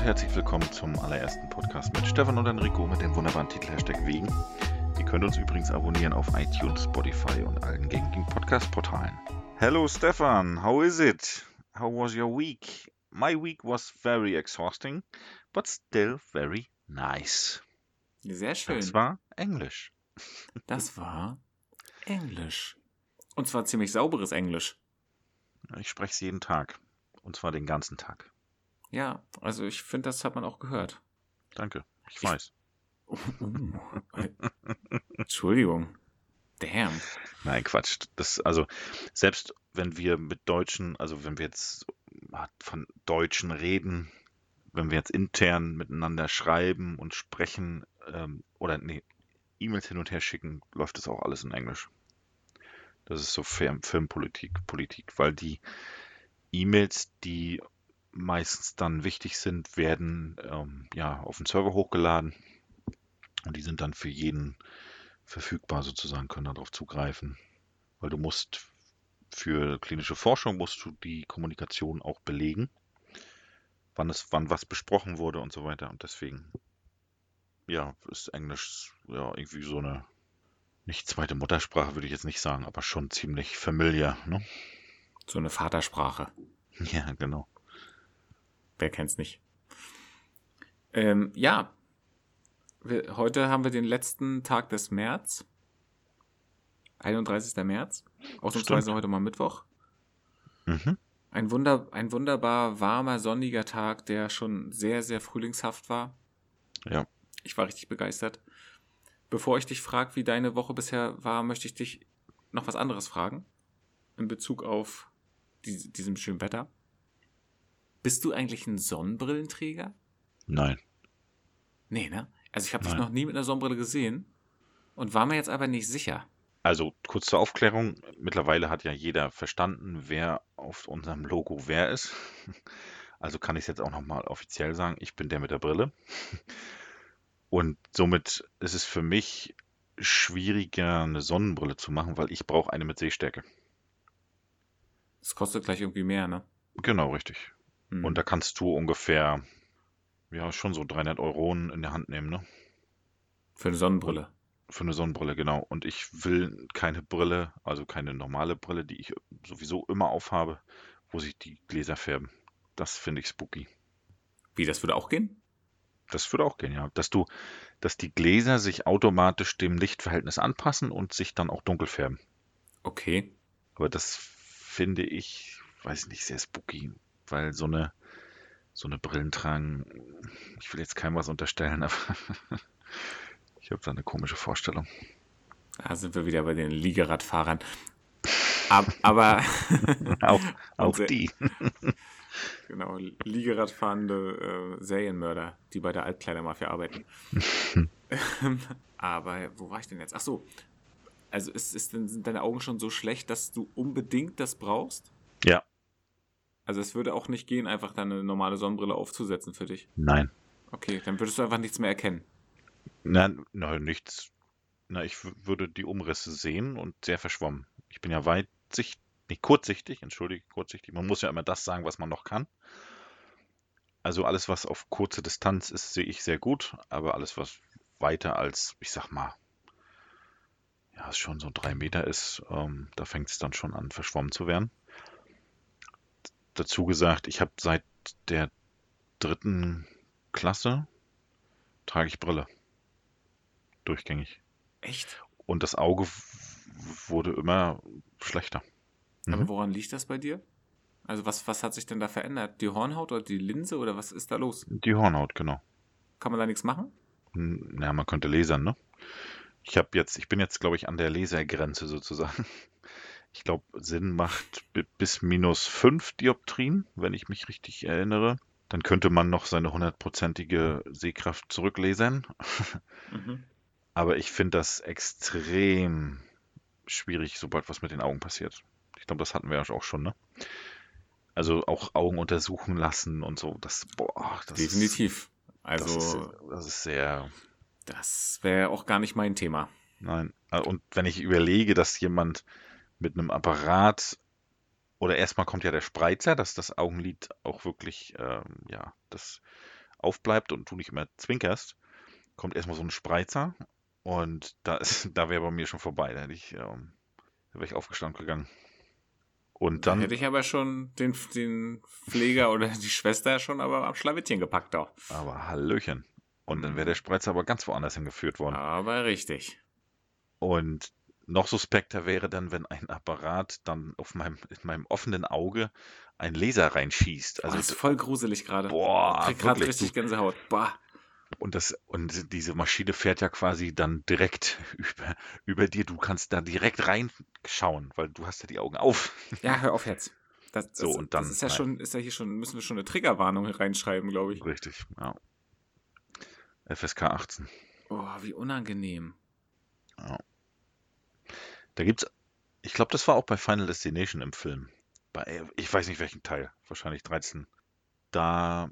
Und herzlich willkommen zum allerersten Podcast mit Stefan und Enrico mit dem wunderbaren Titel Hashtag Wegen. Ihr könnt uns übrigens abonnieren auf iTunes, Spotify und allen gängigen Podcast-Portalen. Hello Stefan, how is it? How was your week? My week was very exhausting, but still very nice. Sehr schön. Das war Englisch. Das war Englisch. Und zwar ziemlich sauberes Englisch. Ich spreche es jeden Tag. Und zwar den ganzen Tag. Ja, also ich finde, das hat man auch gehört. Danke, ich weiß. Oh, oh. Entschuldigung. Damn. Nein, Quatsch. Das, also, selbst wenn wir mit Deutschen, also wenn wir jetzt von Deutschen reden, wenn wir jetzt intern miteinander schreiben und sprechen ähm, oder nee, E-Mails hin und her schicken, läuft das auch alles in Englisch. Das ist so Firmenpolitik, Politik, weil die E-Mails, die meistens dann wichtig sind, werden ähm, ja auf den Server hochgeladen und die sind dann für jeden verfügbar sozusagen, können darauf zugreifen, weil du musst für klinische Forschung musst du die Kommunikation auch belegen, wann es wann was besprochen wurde und so weiter und deswegen ja ist Englisch ja irgendwie so eine nicht zweite Muttersprache würde ich jetzt nicht sagen, aber schon ziemlich familiar, ne? So eine Vatersprache. Ja, genau. Wer kennt's nicht? Ähm, ja. Wir, heute haben wir den letzten Tag des März. 31. März. Ausnahmsweise heute mal Mittwoch. Mhm. Ein, Wunder, ein wunderbar warmer, sonniger Tag, der schon sehr, sehr frühlingshaft war. Ja. Ich war richtig begeistert. Bevor ich dich frage, wie deine Woche bisher war, möchte ich dich noch was anderes fragen. In Bezug auf die, diesem schönen Wetter. Bist du eigentlich ein Sonnenbrillenträger? Nein. Nee, ne? Also ich habe dich noch nie mit einer Sonnenbrille gesehen und war mir jetzt aber nicht sicher. Also kurz zur Aufklärung, mittlerweile hat ja jeder verstanden, wer auf unserem Logo wer ist. Also kann ich es jetzt auch nochmal offiziell sagen, ich bin der mit der Brille. Und somit ist es für mich schwieriger, eine Sonnenbrille zu machen, weil ich brauche eine mit Sehstärke. Das kostet gleich irgendwie mehr, ne? Genau, richtig. Hm. Und da kannst du ungefähr, ja, schon so 300 Euro in der Hand nehmen, ne? Für eine Sonnenbrille. Für eine Sonnenbrille, genau. Und ich will keine Brille, also keine normale Brille, die ich sowieso immer aufhabe, wo sich die Gläser färben. Das finde ich spooky. Wie, das würde auch gehen? Das würde auch gehen, ja. Dass du, dass die Gläser sich automatisch dem Lichtverhältnis anpassen und sich dann auch dunkel färben. Okay. Aber das finde ich, weiß nicht, sehr spooky weil so eine, so eine Brillen tragen, ich will jetzt keinem was unterstellen, aber ich habe da eine komische Vorstellung. Da sind wir wieder bei den Liegeradfahrern. Aber, auch, auch die. genau, Liegeradfahrende äh, Serienmörder, die bei der Altkleidermafia arbeiten. aber wo war ich denn jetzt? Ach so, also ist, ist denn, sind deine Augen schon so schlecht, dass du unbedingt das brauchst? Ja. Also es würde auch nicht gehen, einfach deine normale Sonnenbrille aufzusetzen für dich. Nein. Okay, dann würdest du einfach nichts mehr erkennen. Nein, nein, nichts. Na, ich würde die Umrisse sehen und sehr verschwommen. Ich bin ja weitsichtig, nicht kurzsichtig, entschuldige, kurzsichtig. Man muss ja immer das sagen, was man noch kann. Also alles, was auf kurze Distanz ist, sehe ich sehr gut, aber alles, was weiter als, ich sag mal, ja, schon so drei Meter ist, ähm, da fängt es dann schon an, verschwommen zu werden dazu gesagt, ich habe seit der dritten Klasse trage ich Brille. Durchgängig. Echt? Und das Auge wurde immer schlechter. Mhm. Aber woran liegt das bei dir? Also was, was hat sich denn da verändert? Die Hornhaut oder die Linse oder was ist da los? Die Hornhaut, genau. Kann man da nichts machen? Na, man könnte lasern, ne? Ich habe jetzt, ich bin jetzt, glaube ich, an der Lasergrenze sozusagen ich glaube, Sinn macht bis minus 5 Dioptrien, wenn ich mich richtig erinnere. Dann könnte man noch seine hundertprozentige Sehkraft zurücklesern. Mhm. Aber ich finde das extrem schwierig, sobald was mit den Augen passiert. Ich glaube, das hatten wir ja auch schon, ne? Also auch Augen untersuchen lassen und so. Das, boah, das Definitiv. Also, das ist, das ist sehr. Das wäre auch gar nicht mein Thema. Nein. Und wenn ich überlege, dass jemand mit einem Apparat oder erstmal kommt ja der Spreizer, dass das Augenlid auch wirklich, ähm, ja, das aufbleibt und du nicht mehr zwinkerst. Kommt erstmal so ein Spreizer und da ist, da wäre bei mir schon vorbei. Da hätte ich, ähm, wäre ich aufgestanden gegangen. Und dann. Da hätte ich aber schon den, den Pfleger oder die Schwester schon aber am Schlawittchen gepackt doch. Aber Hallöchen. Und dann wäre der Spreizer aber ganz woanders hingeführt worden. Aber richtig. Und noch suspekter wäre dann, wenn ein Apparat dann auf meinem, in meinem offenen Auge ein Laser reinschießt. Also, oh, das ist voll gruselig gerade. Boah, ich krieg gerade richtig Gänsehaut. Boah. Und, das, und diese Maschine fährt ja quasi dann direkt über, über dir. Du kannst da direkt reinschauen, weil du hast ja die Augen auf. Ja, hör auf jetzt. Das, das, so, und dann, das ist ja nein. schon, ist ja hier schon, müssen wir schon eine Triggerwarnung reinschreiben, glaube ich. Richtig, ja. FSK 18. Oh, wie unangenehm. Ja. Da gibt's, ich glaube, das war auch bei Final Destination im Film. Bei, ich weiß nicht welchen Teil, wahrscheinlich 13. Da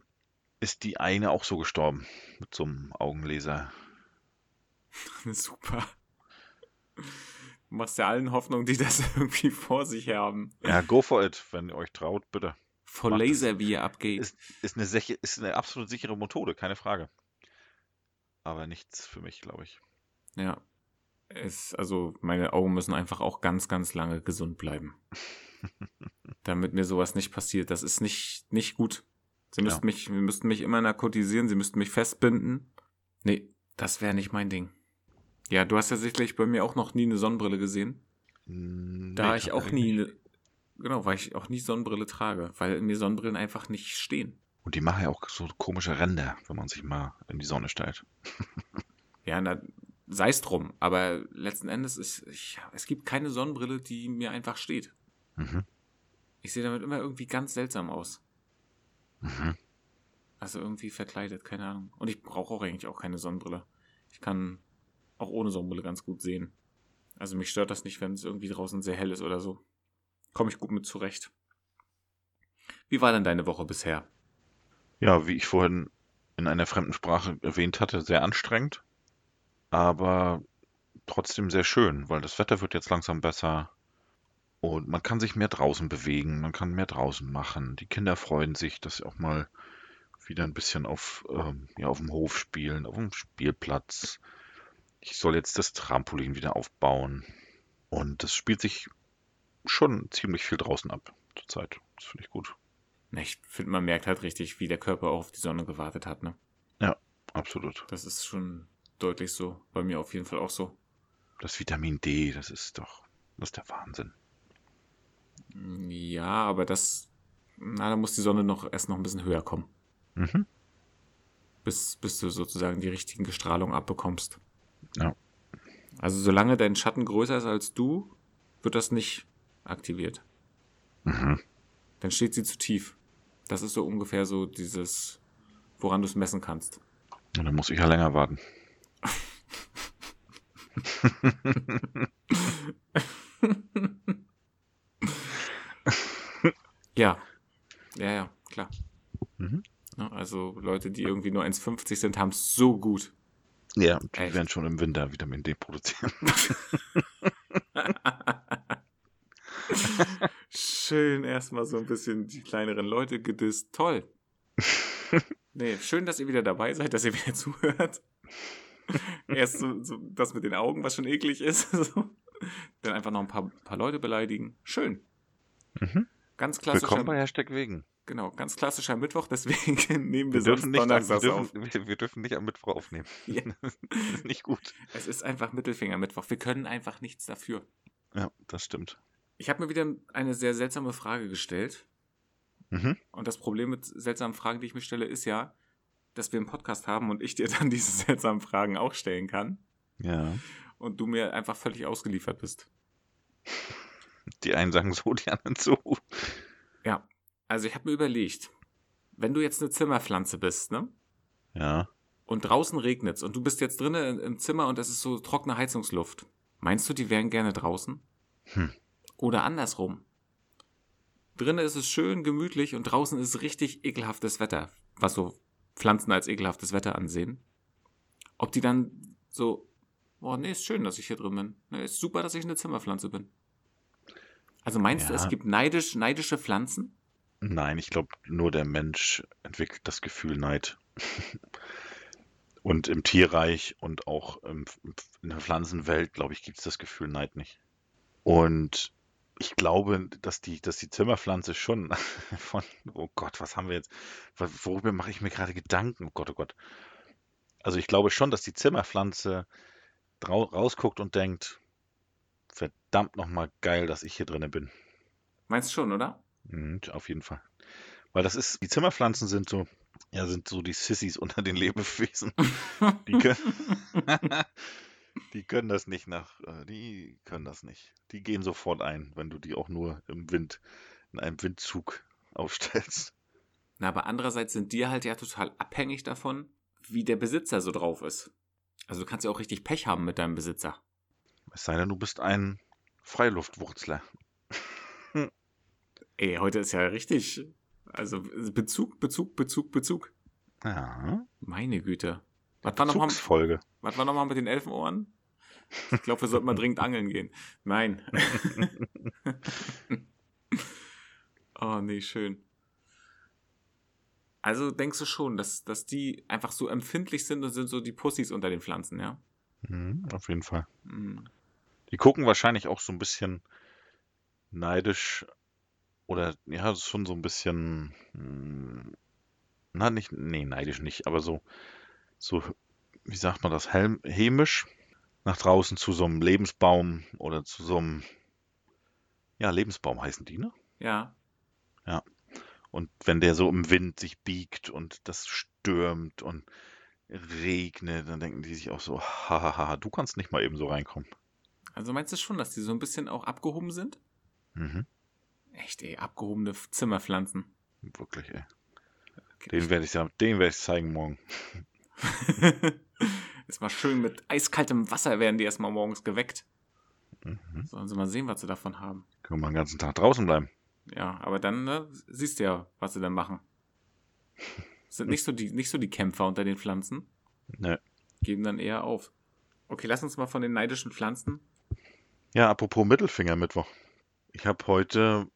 ist die eine auch so gestorben mit so einem Augenlaser. Super. Du machst ja allen Hoffnung, die das irgendwie vor sich haben. Ja, go for it, wenn ihr euch traut, bitte. Vor Laser, wie ihr abgeht. Ist, ist, eine, ist eine absolut sichere Methode, keine Frage. Aber nichts für mich, glaube ich. Ja. Es, also meine Augen müssen einfach auch ganz, ganz lange gesund bleiben. damit mir sowas nicht passiert. Das ist nicht, nicht gut. Sie müssten ja. mich, müssten mich immer narkotisieren, sie müssten mich festbinden. Nee, das wäre nicht mein Ding. Ja, du hast ja sicherlich bei mir auch noch nie eine Sonnenbrille gesehen. Nee, da ich auch nie, ne, genau, weil ich auch nie Sonnenbrille trage, weil mir Sonnenbrillen einfach nicht stehen. Und die machen ja auch so komische Ränder, wenn man sich mal in die Sonne stellt. ja, na, sei es drum. Aber letzten Endes ist, ich, es gibt keine Sonnenbrille, die mir einfach steht. Mhm. Ich sehe damit immer irgendwie ganz seltsam aus. Mhm. Also irgendwie verkleidet, keine Ahnung. Und ich brauche auch eigentlich auch keine Sonnenbrille. Ich kann auch ohne Sonnenbrille ganz gut sehen. Also mich stört das nicht, wenn es irgendwie draußen sehr hell ist oder so. Komme ich gut mit zurecht. Wie war denn deine Woche bisher? Ja, wie ich vorhin in einer fremden Sprache erwähnt hatte, sehr anstrengend aber trotzdem sehr schön, weil das Wetter wird jetzt langsam besser und man kann sich mehr draußen bewegen, man kann mehr draußen machen. Die Kinder freuen sich, dass sie auch mal wieder ein bisschen auf, ähm, ja, auf dem Hof spielen, auf dem Spielplatz. Ich soll jetzt das Trampolin wieder aufbauen. Und das spielt sich schon ziemlich viel draußen ab zurzeit. Das finde ich gut. Ich finde, man merkt halt richtig, wie der Körper auch auf die Sonne gewartet hat, ne? Ja, absolut. Das ist schon deutlich so. Bei mir auf jeden Fall auch so. Das Vitamin D, das ist doch, das ist der Wahnsinn. Ja, aber das, na, da muss die Sonne noch erst noch ein bisschen höher kommen. Mhm. Bis, bis du sozusagen die richtigen Gestrahlung abbekommst. Ja. Also solange dein Schatten größer ist als du, wird das nicht aktiviert. Mhm. Dann steht sie zu tief. Das ist so ungefähr so dieses, woran du es messen kannst. Und dann muss ich ja länger warten. ja. Ja, ja, klar. Mhm. Also Leute, die irgendwie nur 1,50 sind, haben es so gut. Ja, die Echt? werden schon im Winter Vitamin D produzieren. schön erstmal so ein bisschen die kleineren Leute gedisst. Toll. Nee, schön, dass ihr wieder dabei seid, dass ihr wieder zuhört. Erst so, so, das mit den Augen, was schon eklig ist. So. Dann einfach noch ein paar, paar Leute beleidigen. Schön. Mhm. Ganz klassischer. Willkommen bei Hashtag wegen. Genau, ganz klassischer Mittwoch, deswegen nehmen wir, wir nicht, Donnerstags wir dürfen, auf. Wir, wir, dürfen nicht am Mittwoch aufnehmen. Ja. Das ist nicht gut. Es ist einfach Mittelfinger-Mittwoch. Wir können einfach nichts dafür. Ja, das stimmt. Ich habe mir wieder eine sehr seltsame Frage gestellt. Mhm. Und das Problem mit seltsamen Fragen, die ich mir stelle, ist ja, dass wir einen Podcast haben und ich dir dann diese seltsamen Fragen auch stellen kann. Ja. Und du mir einfach völlig ausgeliefert bist. Die einen sagen so, die anderen so. Ja, also ich habe mir überlegt, wenn du jetzt eine Zimmerpflanze bist, ne? Ja. Und draußen regnet es und du bist jetzt drinnen im Zimmer und es ist so trockene Heizungsluft. Meinst du, die wären gerne draußen? Hm. Oder andersrum. Drinnen ist es schön gemütlich und draußen ist richtig ekelhaftes Wetter, was so Pflanzen als ekelhaftes Wetter ansehen. Ob die dann so, boah, nee, ist schön, dass ich hier drin bin. Nee, ist super, dass ich eine Zimmerpflanze bin. Also meinst du, Ja. es gibt neidisch, neidische Pflanzen? Nein, ich glaube, nur der Mensch entwickelt das Gefühl Neid. Und im Tierreich und auch in der Pflanzenwelt, glaube ich, gibt es das Gefühl Neid nicht. Und ich glaube, dass die, dass die Zimmerpflanze schon von, oh Gott, was haben wir jetzt, wo- worüber mache ich mir gerade Gedanken? Oh Gott, oh Gott. Also ich glaube schon, dass die Zimmerpflanze rausguckt und denkt, verdammt nochmal geil, dass ich hier drinnen bin. Meinst du schon, oder? Mhm, auf jeden Fall. Weil das ist, die Zimmerpflanzen sind so, ja, sind so die Sissys unter den Lebewesen. Die können, die können das nicht nach, äh, die können das nicht. Die gehen sofort ein, wenn du die auch nur im Wind, in einem Windzug aufstellst. Na, aber andererseits sind die halt ja total abhängig davon, wie der Besitzer so drauf ist. Also du kannst ja auch richtig Pech haben mit deinem Besitzer. Es sei denn, du bist ein Freiluftwurzler. Ey, heute ist ja richtig. Also Bezug, Bezug, Bezug, Bezug. Ja, Meine Güte. Was war nochmal was war mal mit den Elfenohren? Ich glaube, wir sollten mal dringend angeln gehen. Nein. oh, nee, schön. Also denkst du schon, dass, dass die einfach so empfindlich sind und sind so die Pussys unter den Pflanzen, ja? Mhm, auf jeden Fall. Hm. Die gucken wahrscheinlich auch so ein bisschen neidisch oder ja, schon so ein bisschen, hm, na nicht, nee, neidisch nicht, aber so, so, wie sagt man das, helm, hämisch nach draußen zu so einem Lebensbaum oder zu so einem, ja, Lebensbaum heißen die, ne? Ja. Und wenn der so im Wind sich biegt und das stürmt und regnet, dann denken die sich auch so, hahaha, du kannst nicht mal eben so reinkommen. Also meinst du schon, dass die so ein bisschen auch abgehoben sind? Mhm, Echt, ey, abgehobene Zimmerpflanzen. wirklich, ey. Okay. Den werde ich ja, den werde ich zeigen morgen. Ist mal schön mit eiskaltem Wasser werden die erstmal morgens geweckt. Mhm. Sollen sie mal sehen, was sie davon haben. Können wir den ganzen Tag draußen bleiben. Ja, aber dann ne, siehst du ja, was sie dann machen. Sind nicht so die, nicht so die Kämpfer unter den Pflanzen, Ne. geben dann eher auf. Okay, lass uns mal von den neidischen Pflanzen. Ja, apropos Mittelfinger-Mittwoch. Ich habe heute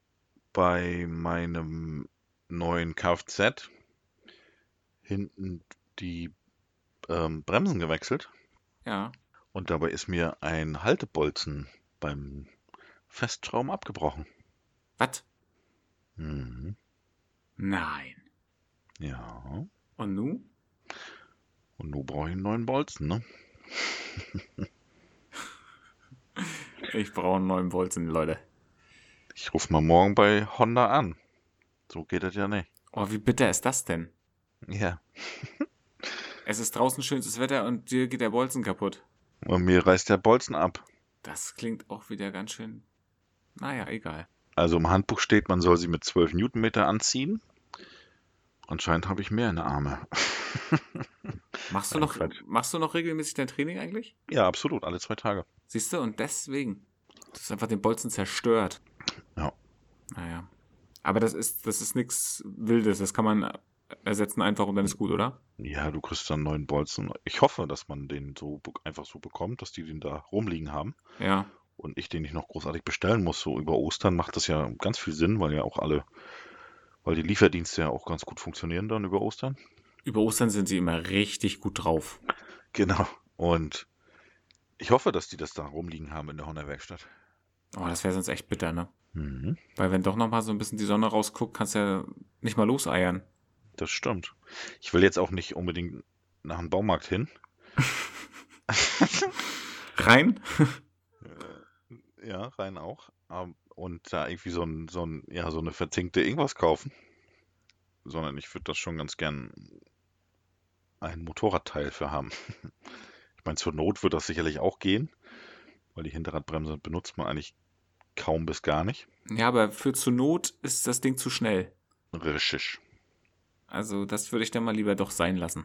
bei meinem neuen Kfz hinten die ähm, Bremsen gewechselt Ja. und dabei ist mir ein Haltebolzen beim Festschrauben abgebrochen. Was? Mhm. Nein. Ja. Und nu? Und nun brauche ich einen neuen Bolzen, ne? Ich brauche einen neuen Bolzen, Leute. Ich rufe mal morgen bei Honda an. So geht das ja nicht. Oh, wie bitter ist das denn? Ja. Es ist draußen schönstes Wetter und dir geht der Bolzen kaputt. Und mir reißt der Bolzen ab. Das klingt auch wieder ganz schön. Naja, egal. Also im Handbuch steht, man soll sie mit 12 Newtonmeter anziehen. Anscheinend habe ich mehr in der Arme. Machst du noch, machst du noch regelmäßig dein Training eigentlich? Ja, absolut, alle zwei Tage. Siehst du, und deswegen. Das ist einfach den Bolzen zerstört. Ja. Naja. Aber das ist, das ist nichts Wildes. Das kann man ersetzen einfach und dann ist gut, oder? Ja, du kriegst dann neuen Bolzen. Ich hoffe, dass man den so einfach so bekommt, dass die den da rumliegen haben Ja. und ich den nicht noch großartig bestellen muss. So über Ostern macht das ja ganz viel Sinn, weil ja auch alle, weil die Lieferdienste ja auch ganz gut funktionieren dann über Ostern. Über Ostern sind sie immer richtig gut drauf. Genau. Und ich hoffe, dass die das da rumliegen haben in der Honda-Werkstatt. Oh, das wäre sonst echt bitter, ne? Mhm, Weil wenn doch nochmal so ein bisschen die Sonne rausguckt, kannst du ja nicht mal loseiern. Das stimmt. Ich will jetzt auch nicht unbedingt nach dem Baumarkt hin. Rein? Äh, Ja, rein auch. Und da irgendwie so, ein, so, ein, ja, so eine verzinkte irgendwas kaufen. Sondern ich würde das schon ganz gern ein Motorradteil für haben. Ich meine, zur Not wird das sicherlich auch gehen, weil die Hinterradbremse benutzt man eigentlich kaum bis gar nicht. Ja, aber für zur Not ist das Ding zu schnell. Richtig, Also, das würde ich dann mal lieber doch sein lassen.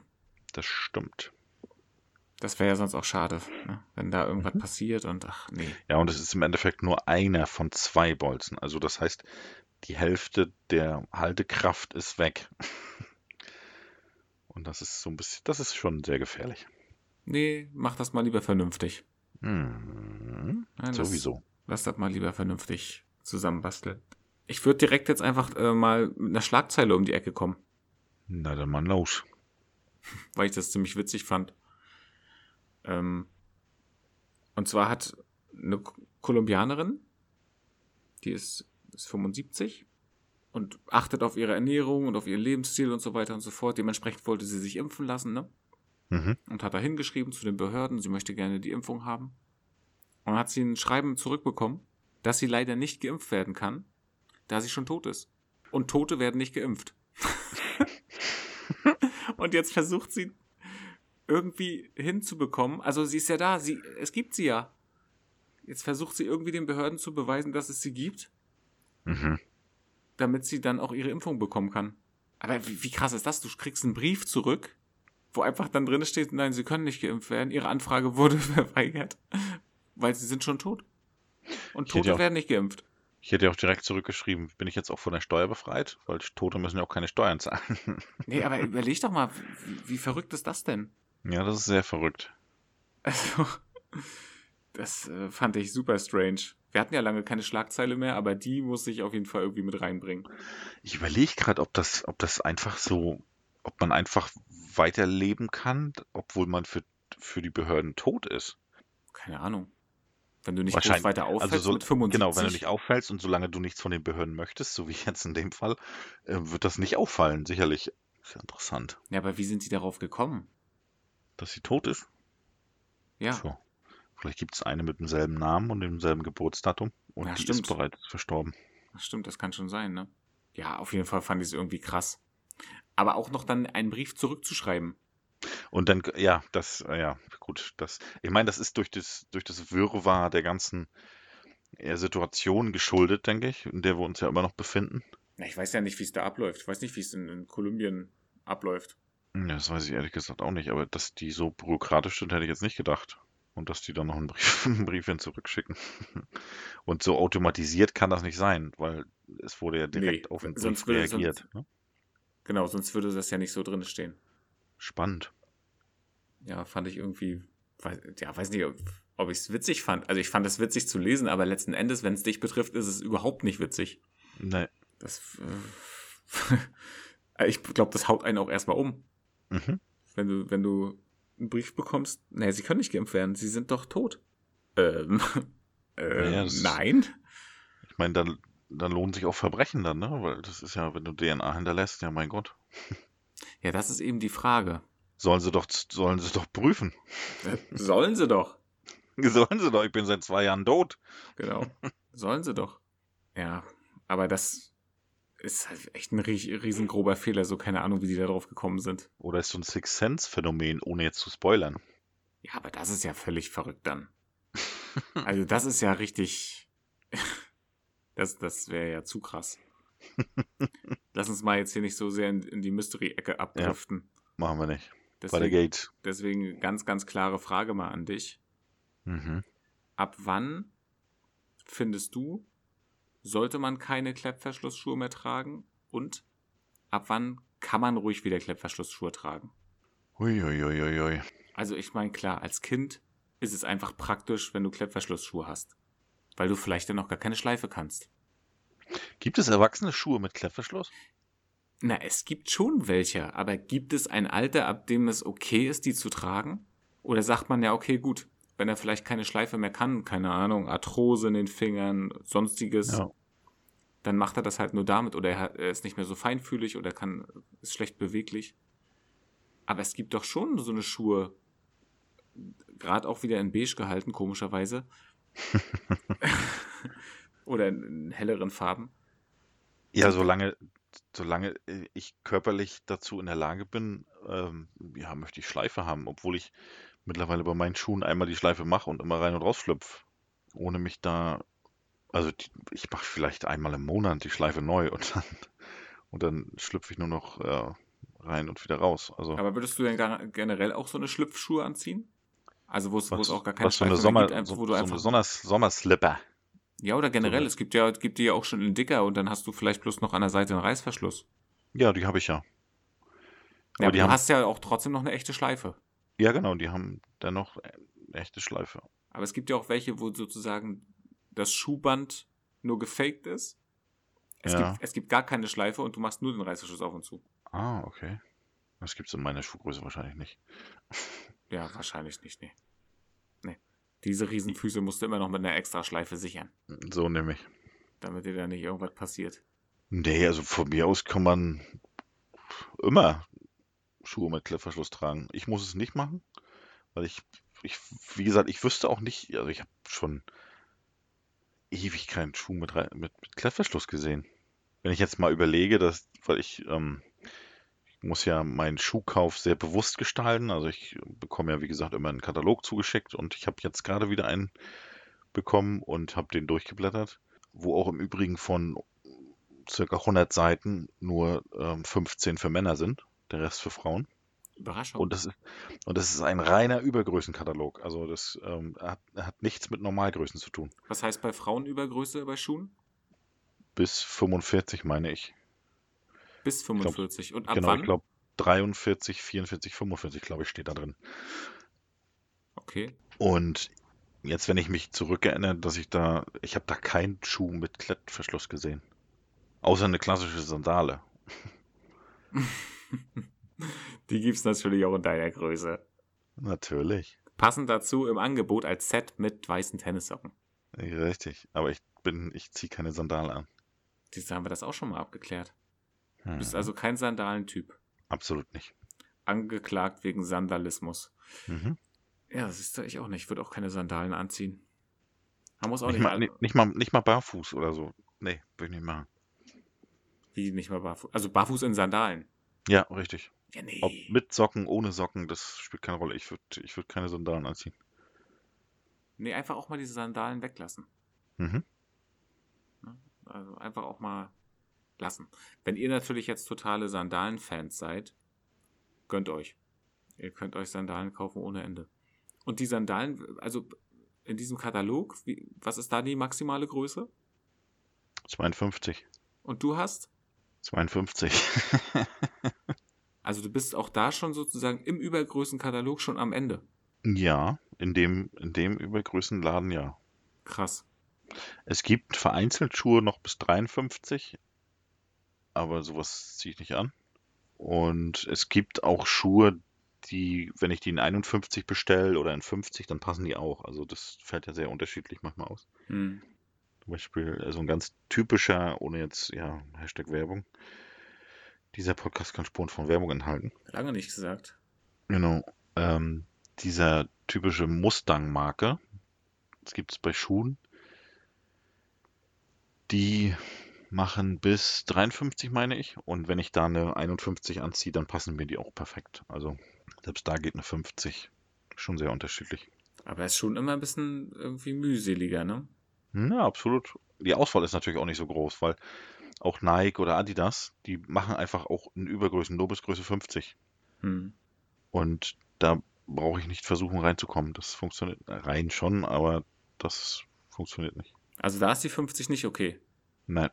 das stimmt. Das wäre ja sonst auch schade, ne? wenn da irgendwas Mhm. passiert und ach nee. Ja, und es ist im Endeffekt nur einer von zwei Bolzen. Also das heißt, die Hälfte der Haltekraft ist weg. Und das ist so ein bisschen, das ist schon sehr gefährlich. Nee, mach das mal lieber vernünftig. Hm, Nein, lass- sowieso. Lass das mal lieber vernünftig zusammenbastelt. Ich würde direkt jetzt einfach äh, mal mit einer Schlagzeile um die Ecke kommen. Na dann mal los. Weil ich das ziemlich witzig fand. Ähm, und zwar hat eine Kolumbianerin, die ist, ist 75 und achtet auf ihre Ernährung und auf ihren Lebensstil und so weiter und so fort. Dementsprechend wollte sie sich impfen lassen, ne? Mhm. Und hat da hingeschrieben zu den Behörden, sie möchte gerne die Impfung haben. Und hat sie ein Schreiben zurückbekommen, dass sie leider nicht geimpft werden kann, da sie schon tot ist. Und Tote werden nicht geimpft. und jetzt versucht sie irgendwie hinzubekommen. Also sie ist ja da, sie, es gibt sie ja. Jetzt versucht sie irgendwie den Behörden zu beweisen, dass es sie gibt, Mhm. damit sie dann auch ihre Impfung bekommen kann. Aber wie, wie krass ist das? Du kriegst einen Brief zurück, wo einfach dann drin steht, nein, sie können nicht geimpft werden. Ihre Anfrage wurde verweigert, weil sie sind schon tot. Und Tote werden nicht geimpft. Ich hätte ja auch direkt zurückgeschrieben, bin ich jetzt auch von der Steuer befreit? Weil Tote müssen ja auch keine Steuern zahlen. Nee, aber überleg doch mal, wie, wie verrückt ist das denn? ja, das ist sehr verrückt. Also, das äh, fand ich super strange. Wir hatten ja lange keine Schlagzeile mehr, aber die muss ich auf jeden Fall irgendwie mit reinbringen. Ich überlege gerade, ob das, ob das einfach so, ob man einfach weiterleben kann, obwohl man für, für die Behörden tot ist. Keine Ahnung. Wenn du nicht Wahrscheinlich. weiter auffällst Also so, mit 75. genau, wenn du nicht auffällst und solange du nichts von den Behörden möchtest, so wie jetzt in dem Fall, äh, wird das nicht auffallen, sicherlich. Ist ja interessant, Ja, aber wie sind die darauf gekommen? dass sie tot ist. Ja, So. Vielleicht gibt es eine mit demselben Namen und demselben Geburtsdatum und Ja, die stimmt. ist bereits verstorben. das stimmt, das kann schon sein, ne? Ja, auf jeden Fall fand ich es irgendwie krass. Aber auch noch dann einen Brief zurückzuschreiben. Und dann, ja, das, äh, ja, gut, das, ich meine, das ist durch das, durch das Wirrwarr der ganzen äh, Situation geschuldet, denke ich, in der wir uns ja immer noch befinden. Ich weiß ja nicht, wie es da abläuft. Ich weiß nicht, wie es in, in Kolumbien abläuft. Ja, das weiß ich ehrlich gesagt auch nicht, aber dass die so bürokratisch sind, hätte ich jetzt nicht gedacht. Und dass die dann noch einen Brief, einen Briefchen zurückschicken. Und so automatisiert kann das nicht sein, weil es wurde ja direkt Nee, auf den Brief reagiert. sonst- ne? Genau, sonst würde das ja nicht so drin stehen. Spannend. Ja, fand ich irgendwie, weiß, ja, weiß nicht, ob, ich es witzig fand. Also ich fand es witzig zu lesen, aber letzten Endes, wenn es dich betrifft, ist es überhaupt nicht witzig. Nee. Das, äh, ich glaube, das haut einen auch erstmal um. Mhm. Wenn du, wenn du einen Brief bekommst, naja, sie können nicht geimpft werden, sie sind doch tot. Ähm, äh, Ja, nein? Ich meine, dann, dann lohnen sich auch Verbrechen dann, ne? Weil das ist ja, wenn du DNA hinterlässt, ja mein Gott. Ja, das ist eben die Frage. Sollen sie doch, sollen sie doch prüfen. Äh, Sollen sie doch. Sollen sie doch, ich bin seit zwei Jahren tot. Genau. Sollen sie doch. Ja, aber das ist halt echt ein rie- riesengrober Fehler, so keine Ahnung, wie die da drauf gekommen sind. Oder ist so ein Sixth Sense-Phänomen, ohne jetzt zu spoilern. Ja, aber das ist ja völlig verrückt dann. Also das ist ja richtig. Das, das wäre ja zu krass. Lass uns mal jetzt hier nicht so sehr in, in die Mystery-Ecke abdriften. Machen wir nicht. Bei der Deswegen, Gate. deswegen ganz, ganz klare Frage mal an dich. Mhm. Ab wann findest du, sollte man keine Klettverschlussschuhe mehr tragen? Und ab wann kann man ruhig wieder Klettverschlussschuhe tragen? Uiuiuiui. Also ich meine, klar, als Kind ist es einfach praktisch, wenn du Klettverschlussschuhe hast. Weil du vielleicht dann noch gar keine Schleife kannst. Gibt es erwachsene Schuhe mit Klettverschluss? Na, es gibt schon welche, aber gibt es ein Alter, ab dem es okay ist, die zu tragen? Oder sagt man ja, okay, gut, wenn er vielleicht keine Schleife mehr kann, keine Ahnung, Arthrose in den Fingern, sonstiges, Ja. dann macht er das halt nur damit oder er, ist nicht mehr so feinfühlig oder kann, ist schlecht beweglich. Aber es gibt doch schon so eine Schuhe, gerade auch wieder in beige gehalten, komischerweise. oder in, in helleren Farben. Ja, solange, solange äh, ich körperlich dazu in der Lage bin, ähm, ja, möchte ich Schleife haben, obwohl ich mittlerweile bei meinen Schuhen einmal die Schleife mache und immer rein und raus schlüpf, ohne mich da, also die, ich mache vielleicht einmal im Monat die Schleife neu und dann, und dann schlüpfe ich nur noch äh, rein und wieder raus. Also Aber würdest du denn generell auch so eine Schlüpfschuhe anziehen? Also wo es wo es was, auch gar keine was so eine Schleife Sommer, gibt, so, wo du so eine Sommers, Sommerslipper. Ja oder generell, eine- es gibt ja gibt die ja auch schon in dicker und dann hast du vielleicht bloß noch an der Seite einen Reißverschluss. Ja, die habe ich ja. Ja, Aber aber die du haben, hast ja auch trotzdem noch eine echte Schleife. ja genau, die haben dennoch eine echte Schleife. Aber es gibt ja auch welche, wo sozusagen das Schuhband nur gefaked ist. Es, Ja. gibt, es gibt gar keine Schleife und du machst nur den Reißverschluss auf und zu. Ah, okay. Das gibt's in meiner Schuhgröße wahrscheinlich nicht. Ja, wahrscheinlich nicht, nee. Diese Riesenfüße musst du immer noch mit einer extra Schleife sichern, So nämlich. damit dir da nicht irgendwas passiert. Nee, also von mir aus kann man immer Schuhe mit Klettverschluss tragen. Ich muss es nicht machen, weil ich, ich wie gesagt, ich wüsste auch nicht, also ich habe schon ewig keinen Schuh mit, mit, mit Klettverschluss gesehen. Wenn ich jetzt mal überlege, dass, weil ich, ähm, ich muss ja meinen Schuhkauf sehr bewusst gestalten. Also ich bekomme ja, wie gesagt, immer einen Katalog zugeschickt und ich habe jetzt gerade wieder einen bekommen und habe den durchgeblättert, wo auch im Übrigen von circa 100 Seiten nur ähm, 15 für Männer sind, der Rest für Frauen. Überraschung. Und das ist, und das ist ein reiner Übergrößenkatalog. Also das ähm, hat, hat nichts mit Normalgrößen zu tun. Was heißt bei Frauenübergröße bei Schuhen? Bis 45 meine ich. Bis 45. und ab genau, wann? ich glaube 43, 44, 45, glaube ich, steht da drin. Okay. Und jetzt, wenn ich mich zurückerinnere, dass ich da, ich habe da keinen Schuh mit Klettverschluss gesehen. Außer eine klassische Sandale. Die gibt's natürlich auch in deiner Größe. Natürlich. Passend dazu im Angebot als Set mit weißen Tennissocken. Richtig. Aber ich bin, ich ziehe keine Sandalen an. Siehst haben wir das auch schon mal abgeklärt. Du bist also kein Sandalentyp. absolut nicht. Angeklagt wegen Sandalismus. Mhm. Ja, das ist ich auch nicht. Ich würde auch keine Sandalen anziehen. Man muss auch Nicht nicht, mal, mal, nicht, nicht mal, nicht mal barfuß oder so. Nee, würde ich nicht machen. wie nicht mal barfuß. Also barfuß in Sandalen. Ja, richtig. Ja, nee. Ob mit Socken, ohne Socken, das spielt keine Rolle. Ich würde ich würd keine Sandalen anziehen. Nee, einfach auch mal diese Sandalen weglassen. Mhm. Also einfach auch mal lassen. Wenn ihr natürlich jetzt totale Sandalen-Fans seid, gönnt euch. Ihr könnt euch Sandalen kaufen ohne Ende. Und die Sandalen, also in diesem Katalog, wie, was ist da die maximale Größe? 52. Und du hast? 52. Also du bist auch da schon sozusagen im Übergrößenkatalog schon am Ende. ja, in dem, in dem Übergrößenladen ja. Krass. Es gibt vereinzelt Schuhe noch bis 53, aber sowas ziehe ich nicht an. Und es gibt auch Schuhe, die, wenn ich die in 51 bestelle oder in 50, dann passen die auch. Also das fällt ja sehr unterschiedlich manchmal aus. Hm. Zum Beispiel äh, so ein ganz typischer, ohne jetzt, ja, Hashtag Werbung. Dieser Podcast kann Spuren von Werbung enthalten. Lange nicht gesagt. Genau. Ähm, dieser typische Mustang-Marke, das gibt es bei Schuhen, die machen bis 53, meine ich. Und wenn ich da eine 51 anziehe, dann passen mir die auch perfekt. Also selbst da geht eine 50. Schon sehr unterschiedlich. Aber ist schon immer ein bisschen irgendwie mühseliger, ne? Ja, absolut. Die Auswahl ist natürlich auch nicht so groß, weil auch Nike oder Adidas, die machen einfach auch in Übergrößen nur bis Größe 50. Hm. Und da brauche ich nicht versuchen reinzukommen. Das funktioniert rein schon, aber das funktioniert nicht. Also da ist die 50 nicht okay. Nein.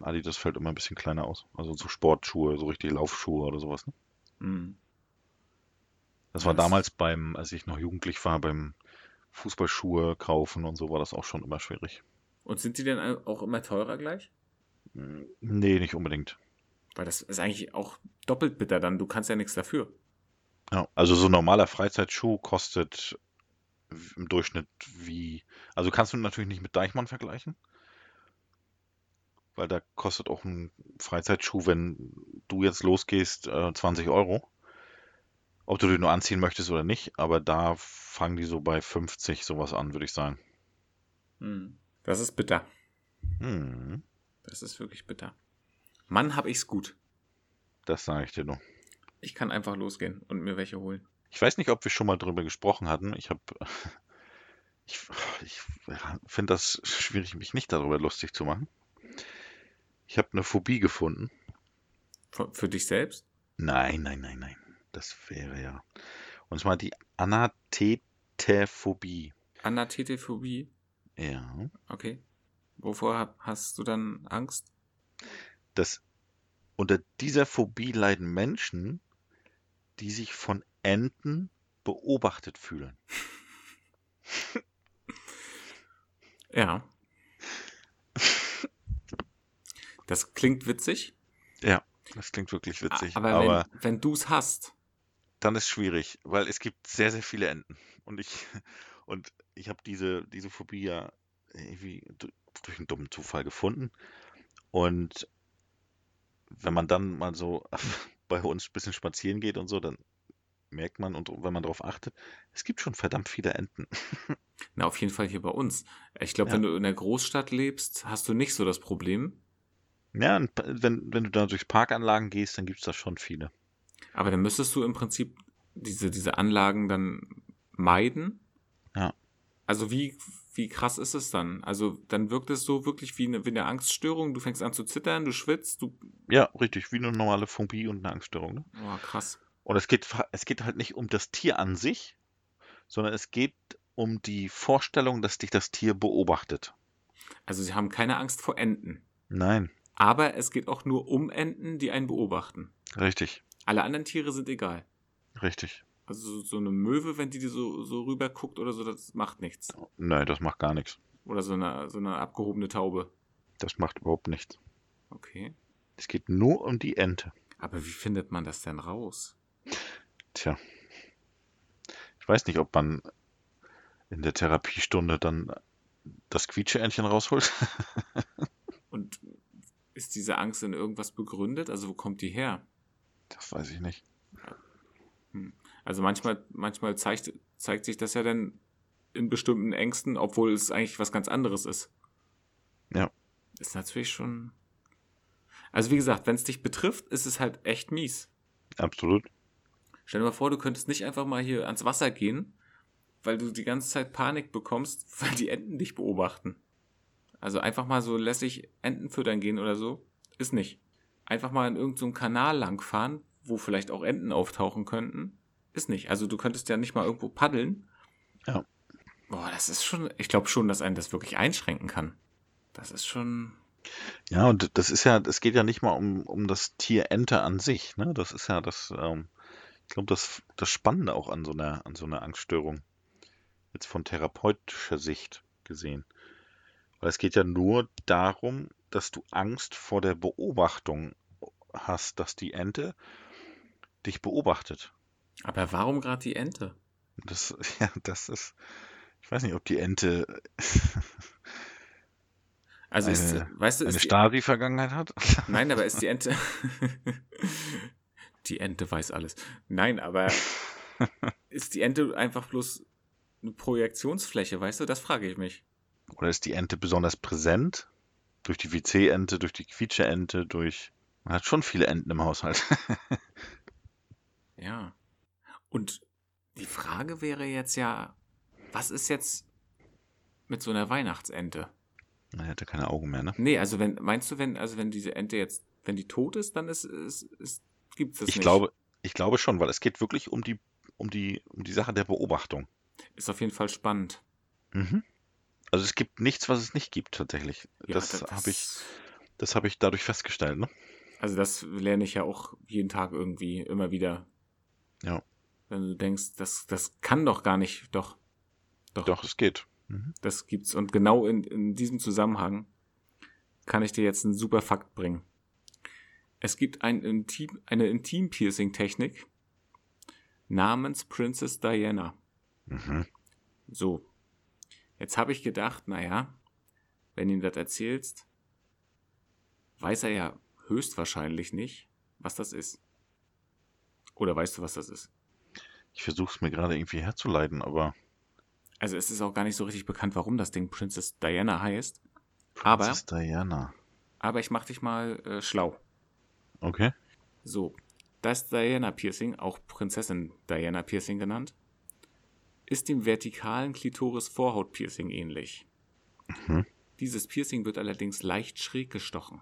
Adidas fällt immer ein bisschen kleiner aus. Also so Sportschuhe, so richtig Laufschuhe oder sowas. Ne? Hm. Das war Das- damals beim, als ich noch jugendlich war, beim Fußballschuhe kaufen und so war das auch schon immer schwierig. Und sind die denn auch immer teurer gleich? Hm, Nee, nicht unbedingt. Weil das ist eigentlich auch doppelt bitter dann. Du kannst ja nichts dafür. Ja, also so ein normaler Freizeitschuh kostet im Durchschnitt wie, also kannst du natürlich nicht mit Deichmann vergleichen, weil da kostet auch ein Freizeitschuh, wenn du jetzt losgehst, äh, 20 Euro. Ob du den nur anziehen möchtest oder nicht, aber da fangen die so bei 50 sowas an, würde ich sagen. Hm. Das ist bitter. Hm, Das ist wirklich bitter. Mann, hab ich's gut. das sage ich dir nur. Ich kann einfach losgehen und mir welche holen. Ich weiß nicht, ob wir schon mal drüber gesprochen hatten. Ich habe, ich, ich finde das schwierig, mich nicht darüber lustig zu machen. Ich habe eine Phobie gefunden. Für, für dich selbst? Nein, nein, nein, nein. Das wäre ja. Und zwar die Anathetephobie. Anathetephobie? Ja. Okay. Wovor hast du dann Angst? Das, unter dieser Phobie leiden Menschen, die sich von Enten beobachtet fühlen. Ja. Das klingt witzig. Ja, das klingt wirklich witzig. Aber, Aber, wenn, wenn du es hast, dann ist schwierig, weil es gibt sehr, sehr viele Enten. Und ich, und ich habe diese, diese Phobie ja irgendwie du- durch einen dummen Zufall gefunden. Und wenn man dann mal so bei uns ein bisschen spazieren geht und so, dann merkt man und wenn man darauf achtet, es gibt schon verdammt viele Enten. na, auf jeden Fall hier bei uns. Ich glaube, Ja. wenn du in der Großstadt lebst, hast du nicht so das Problem. Ja, und wenn, wenn du da durch Parkanlagen gehst, dann gibt es da schon viele. Aber dann müsstest du im Prinzip diese, diese Anlagen dann meiden. Ja. Also wie, wie krass ist es dann? Also dann wirkt es so wirklich wie eine, wie eine Angststörung. Du fängst an zu zittern, du schwitzt, du. Ja, richtig, wie eine normale Phobie und eine Angststörung. Ne? Oh, krass. Und es geht, es geht halt nicht um das Tier an sich, sondern es geht um die Vorstellung, dass dich das Tier beobachtet. Also sie haben keine Angst vor Enten. Nein, Aber es geht auch nur um Enten, die einen beobachten. richtig, Alle anderen Tiere sind egal. richtig. Also so- eine Möwe, wenn die so, so rüber guckt oder so, das macht nichts. Nein, das macht gar nichts. Oder so eine, so eine abgehobene Taube. Das macht überhaupt nichts. Okay. Es geht nur um die Ente. Aber wie findet man das denn raus? Tja. Ich weiß nicht, ob man in der Therapiestunde dann das Quietscheentchen rausholt. Ist diese Angst in irgendwas begründet? Also wo kommt die her? Das weiß ich nicht. Also manchmal, manchmal zeigt, zeigt sich das ja dann in bestimmten Ängsten, obwohl es eigentlich was ganz anderes ist. Ja. Ist natürlich schon. Also wie gesagt, wenn es dich betrifft, ist es halt echt mies. Absolut. Stell dir mal vor, du könntest nicht einfach mal hier ans Wasser gehen, weil du die ganze Zeit Panik bekommst, weil die Enten dich beobachten. Also einfach mal so lässig Enten füttern gehen oder so, ist nicht. Einfach mal in irgendeinem Kanal langfahren, wo vielleicht auch Enten auftauchen könnten, ist nicht. Also du könntest ja nicht mal irgendwo paddeln. Ja. Boah, das ist schon, ich glaube schon, dass einen das wirklich einschränken kann. Das ist schon, Ja, und das ist ja, es geht ja nicht mal um, um das Tier Ente an sich, ne? Das ist ja das, ähm, ich glaube, das, das Spannende auch an so einer, an so einer Angststörung. Jetzt von therapeutischer Sicht gesehen. Weil es geht ja nur darum, dass du Angst vor der Beobachtung hast, dass die Ente dich beobachtet. aber warum gerade die Ente? Das, ja, das ist, ich weiß nicht, ob die Ente Also ist, Eine- weißt du, eine ist Stasi-Vergangenheit hat. Nein, aber ist die Ente. die Ente weiß alles. Nein, aber ist die Ente einfach bloß eine Projektionsfläche, weißt du? Das frage ich mich. Oder ist die Ente besonders präsent? Durch die WC-Ente, durch die Quietsche-Ente, durch. Man hat schon viele Enten im Haushalt. Ja. Und die Frage wäre jetzt ja, was ist jetzt mit so einer Weihnachtsente? Man hätte keine Augen mehr, ne? Nee, also wenn, meinst du, wenn, also wenn diese Ente jetzt, wenn die tot ist, dann ist, ist, ist gibt's das Ich nicht. glaube, ich glaube schon, weil es geht wirklich um die, um die, um die Sache der Beobachtung. Ist auf jeden Fall spannend. Mhm. Also es gibt nichts, was es nicht gibt, tatsächlich. Ja, das habe ich, das habe ich dadurch festgestellt, ne? Also das lerne ich ja auch jeden Tag irgendwie immer wieder. Ja. Wenn du denkst, das, das kann doch gar nicht, doch. Doch, Doch, es geht. Mhm. das gibt's. Und genau in, in diesem Zusammenhang kann ich dir jetzt einen super Fakt bringen. Es gibt ein Intim, eine Intim-Piercing-Technik namens Princess Diana. Mhm. So. Jetzt habe ich gedacht, naja, wenn du ihm das erzählst, weiß er ja höchstwahrscheinlich nicht, was das ist. Oder weißt du, was das ist? Ich versuche es mir gerade irgendwie herzuleiten, aber Also es ist auch gar nicht so richtig bekannt, warum das Ding Princess Diana heißt. Aber- Princess Diana. Aber ich mach dich mal äh, schlau. Okay. So, das Diana Piercing, auch Prinzessin Diana Piercing genannt, ist dem vertikalen Klitoris-Vorhaut-Piercing ähnlich. Mhm. Dieses Piercing wird allerdings leicht schräg gestochen.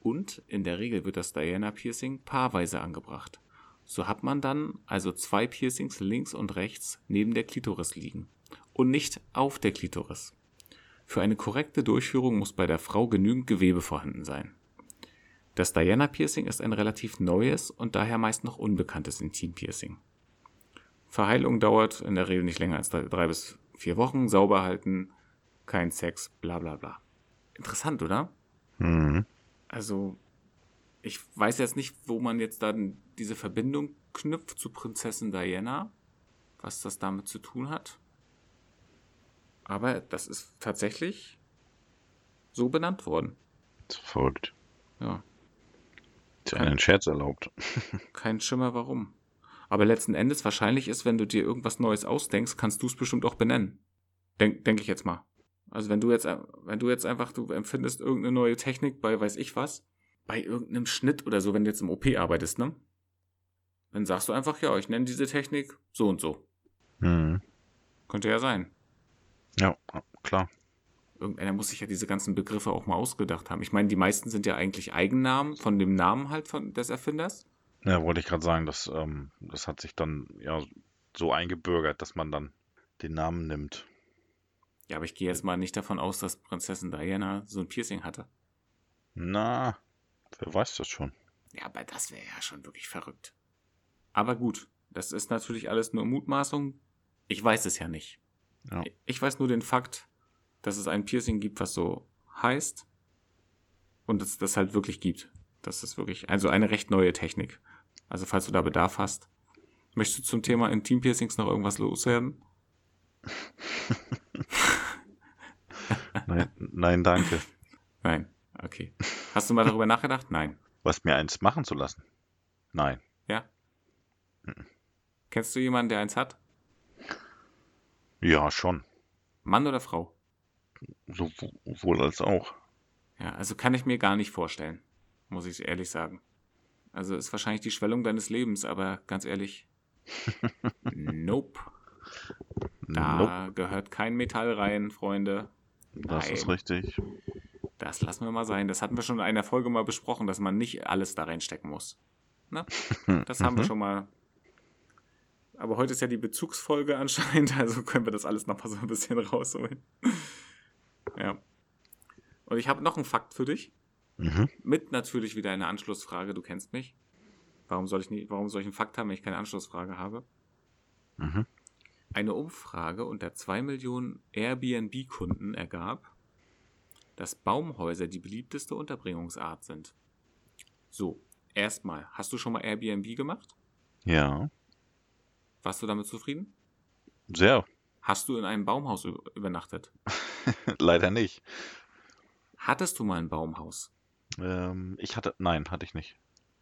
Und in der Regel wird das Diana Piercing paarweise angebracht. So hat man dann also zwei Piercings links und rechts neben der Klitoris liegen und nicht auf der Klitoris. Für eine korrekte Durchführung muss bei der Frau genügend Gewebe vorhanden sein. Das Diana Piercing ist ein relativ neues und daher meist noch unbekanntes Intim-Piercing. Verheilung dauert in der Regel nicht länger als drei, drei bis vier Wochen, sauber halten, kein Sex, bla bla bla. Interessant, oder? Mhm. Also, ich weiß jetzt nicht, wo man jetzt dann diese Verbindung knüpft zu Prinzessin Diana, was das damit zu tun hat. Aber das ist tatsächlich so benannt worden. Verrückt. Ja. Ist ja einen Scherz erlaubt. Kein Schimmer warum. Aber letzten Endes wahrscheinlich ist, wenn du dir irgendwas Neues ausdenkst, kannst du es bestimmt auch benennen. Denk, denke ich jetzt mal. Also wenn du jetzt, wenn du jetzt einfach, du empfindest irgendeine neue Technik bei weiß ich was, bei irgendeinem Schnitt oder so, wenn du jetzt im OP arbeitest, ne? Dann sagst du einfach, ja, ich nenne diese Technik so und so. Mhm. Könnte ja sein. Ja, klar. Irgendeiner muss sich ja diese ganzen Begriffe auch mal ausgedacht haben. Ich meine, die meisten sind ja eigentlich Eigennamen von dem Namen halt von des Erfinders. Ja, wollte ich gerade sagen, das, ähm, das hat sich dann ja so eingebürgert, dass man dann den Namen nimmt. Ja, aber ich gehe jetzt mal nicht davon aus, dass Prinzessin Diana so ein Piercing hatte. Na, wer weiß das schon. Ja, aber das wäre ja schon wirklich verrückt. Aber gut, das ist natürlich alles nur Mutmaßung. Ich weiß es ja nicht. Ja. Ich weiß nur den Fakt, dass es ein Piercing gibt, was so heißt. Und dass das halt wirklich gibt. Das ist wirklich, also eine recht neue Technik. Also falls du da Bedarf hast. Möchtest du zum Thema Intim-Piercings noch irgendwas loswerden? nein, nein, danke. Nein, okay. Hast du mal darüber nachgedacht? Nein. Was mir eins machen zu lassen? Nein. Ja? Kennst du jemanden, der eins hat? Ja, schon. Mann oder Frau? Sowohl als auch. Ja, also kann ich mir gar nicht vorstellen, muss ich ehrlich sagen. Also ist wahrscheinlich die Schwellung deines Lebens, aber ganz ehrlich, nope. Da nope. gehört kein Metall rein, Freunde. Das Nein. ist richtig. Das lassen wir mal sein. Das hatten wir schon in einer Folge mal besprochen, dass man nicht alles da reinstecken muss. Na? Das haben wir schon mal. Aber heute ist ja die Bezugsfolge anscheinend, also können wir das alles nochmal so ein bisschen rausholen. ja. Und ich habe noch einen Fakt für dich. Mhm. Mit natürlich wieder eine Anschlussfrage. Du kennst mich. Warum soll ich nicht, warum soll ich einen Fakt haben, wenn ich keine Anschlussfrage habe? Mhm. Eine Umfrage unter zwei Millionen Airbnb-Kunden ergab, dass Baumhäuser die beliebteste Unterbringungsart sind. So, erstmal, hast du schon mal Airbnb gemacht? Ja. Warst du damit zufrieden? Sehr. Hast du in einem Baumhaus übernachtet? Leider nicht. Hattest du mal ein Baumhaus? Ähm, ich hatte, nein, hatte ich nicht.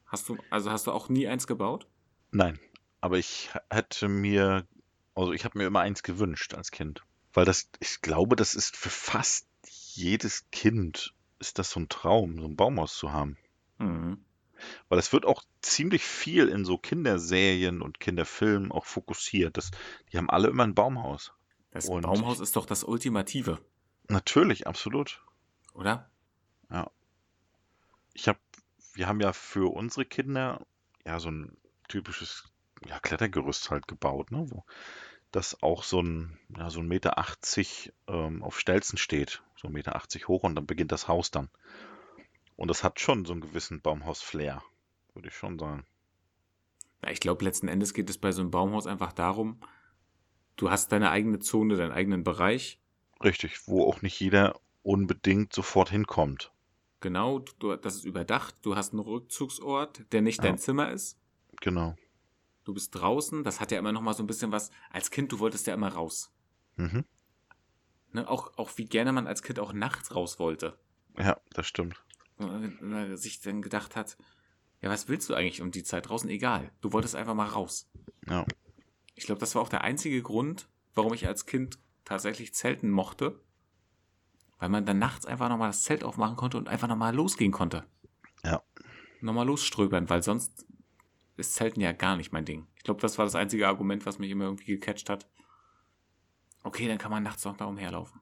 Hast du, also hast du auch nie eins gebaut? Nein, aber ich hätte mir, also ich habe mir immer eins gewünscht als Kind. Weil das, ich glaube, das ist für fast jedes Kind ist das so ein Traum, so ein Baumhaus zu haben. Mhm. Weil es wird auch ziemlich viel in so Kinderserien und Kinderfilmen auch fokussiert. Das, die haben alle immer ein Baumhaus. Das und Baumhaus ist doch das Ultimative. Natürlich, absolut. Oder? Ja. Ich habe, wir haben ja für unsere Kinder ja so ein typisches ja, Klettergerüst halt gebaut, ne? Wo das auch so ein, ja, so ein Meter 80 ähm, auf Stelzen steht. So ein Meter 80 hoch und dann beginnt das Haus dann. Und das hat schon so einen gewissen Baumhaus-Flair, würde ich schon sagen. Ja, ich glaube, letzten Endes geht es bei so einem Baumhaus einfach darum, du hast deine eigene Zone, deinen eigenen Bereich. Richtig, wo auch nicht jeder unbedingt sofort hinkommt. Genau, du, das ist überdacht, du hast einen Rückzugsort, der nicht ja. dein Zimmer ist. Genau. Du bist draußen, das hat ja immer noch mal so ein bisschen was. Als Kind, du wolltest ja immer raus. Mhm. Ne, auch, auch wie gerne man als Kind auch nachts raus wollte. Ja, das stimmt. Wenn man sich dann gedacht hat, ja, was willst du eigentlich um die Zeit draußen? Egal. Du wolltest einfach mal raus. Ja. Ich glaube, das war auch der einzige Grund, warum ich als Kind tatsächlich zelten mochte. Weil man dann nachts einfach nochmal das Zelt aufmachen konnte und einfach nochmal losgehen konnte. Ja. Nochmal losströbern, weil sonst ist Zelten ja gar nicht mein Ding. Ich glaube, das war das einzige Argument, was mich immer irgendwie gecatcht hat. Okay, dann kann man nachts noch da umherlaufen.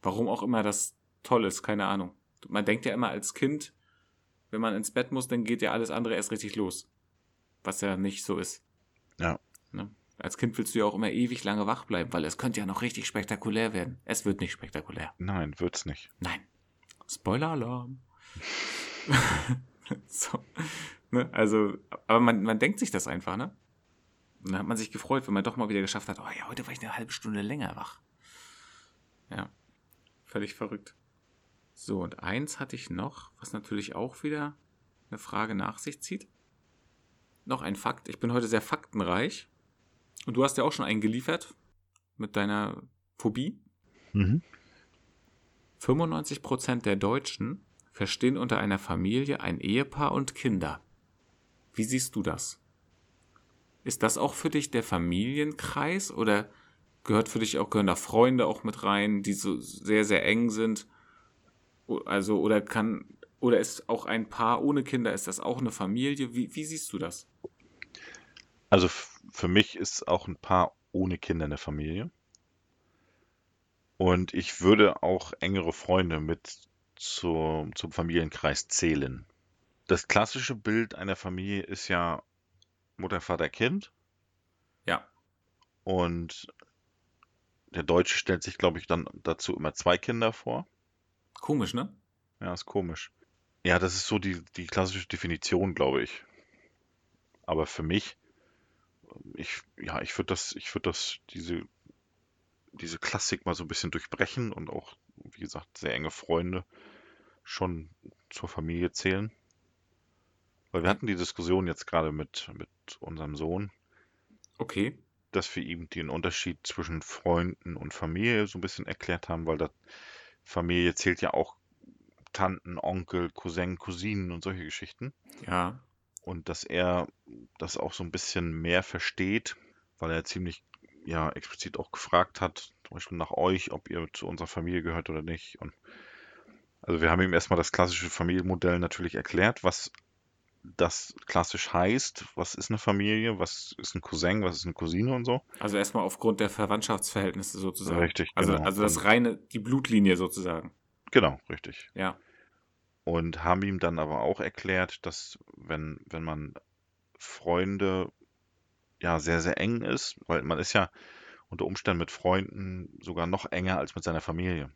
Warum auch immer das toll ist, keine Ahnung. Man denkt ja immer als Kind, wenn man ins Bett muss, dann geht ja alles andere erst richtig los. Was ja nicht so ist. Ja. Ne? Als Kind willst du ja auch immer ewig lange wach bleiben, weil es könnte ja noch richtig spektakulär werden. Es wird nicht spektakulär. Nein, wird's nicht. Nein. Spoiler-Alarm. so. Ne? Also, aber man, man denkt sich das einfach, ne? Und dann hat man sich gefreut, wenn man doch mal wieder geschafft hat, oh ja, heute war ich eine halbe Stunde länger wach. Ja. Völlig verrückt. So, und eins hatte ich noch, was natürlich auch wieder eine Frage nach sich zieht. Noch ein Fakt. Ich bin heute sehr faktenreich. Und du hast ja auch schon einen geliefert mit deiner Phobie. Mhm. 95% der Deutschen verstehen unter einer Familie ein Ehepaar und Kinder. Wie siehst du das? Ist das auch für dich der Familienkreis oder gehört für dich auch, gehören da Freunde auch mit rein, die so sehr, sehr eng sind? Also, oder kann, oder ist auch ein Paar ohne Kinder, ist das auch eine Familie? Wie, wie siehst du das? Also für mich ist auch ein Paar ohne Kinder eine Familie. Und ich würde auch engere Freunde mit zu, zum Familienkreis zählen. Das klassische Bild einer Familie ist ja Mutter, Vater, Kind. Ja. Und der Deutsche stellt sich, glaube ich, dann dazu immer zwei Kinder vor. Komisch, ne? Ja, ist komisch. Ja, das ist so die, die klassische Definition, glaube ich. Aber für mich, ich, ja, ich würde das, ich würde das, diese, diese Klassik mal so ein bisschen durchbrechen und auch, wie gesagt, sehr enge Freunde schon zur Familie zählen. Weil wir hatten die Diskussion jetzt gerade mit, mit unserem Sohn. Okay. Dass wir ihm den Unterschied zwischen Freunden und Familie so ein bisschen erklärt haben, weil das Familie zählt ja auch Tanten, Onkel, Cousin, Cousinen und solche Geschichten. Ja. Und dass er das auch so ein bisschen mehr versteht, weil er ziemlich ja explizit auch gefragt hat, zum Beispiel nach euch, ob ihr zu unserer Familie gehört oder nicht. Und also wir haben ihm erstmal das klassische Familienmodell natürlich erklärt, was das klassisch heißt, was ist eine Familie, was ist ein Cousin, was ist eine Cousine und so. Also erstmal aufgrund der Verwandtschaftsverhältnisse sozusagen. Richtig, also, genau. Also das reine, die Blutlinie sozusagen. Genau, richtig. Ja. Und haben ihm dann aber auch erklärt, dass wenn, wenn man Freunde ja sehr, sehr eng ist, weil man ist ja unter Umständen mit Freunden sogar noch enger als mit seiner Familie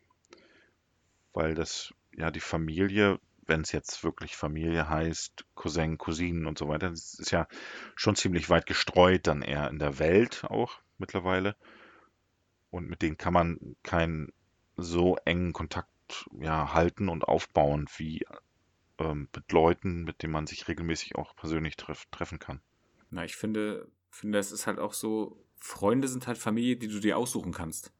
weil das ja die Familie, wenn es jetzt wirklich Familie heißt, Cousin, Cousinen und so weiter, das ist ja schon ziemlich weit gestreut dann eher in der Welt auch mittlerweile. Und mit denen kann man keinen so engen Kontakt ja, halten und aufbauen wie ähm, mit Leuten, mit denen man sich regelmäßig auch persönlich treff treffen kann. Na, ich finde, finde, es ist halt auch so, Freunde sind halt Familie, die du dir aussuchen kannst.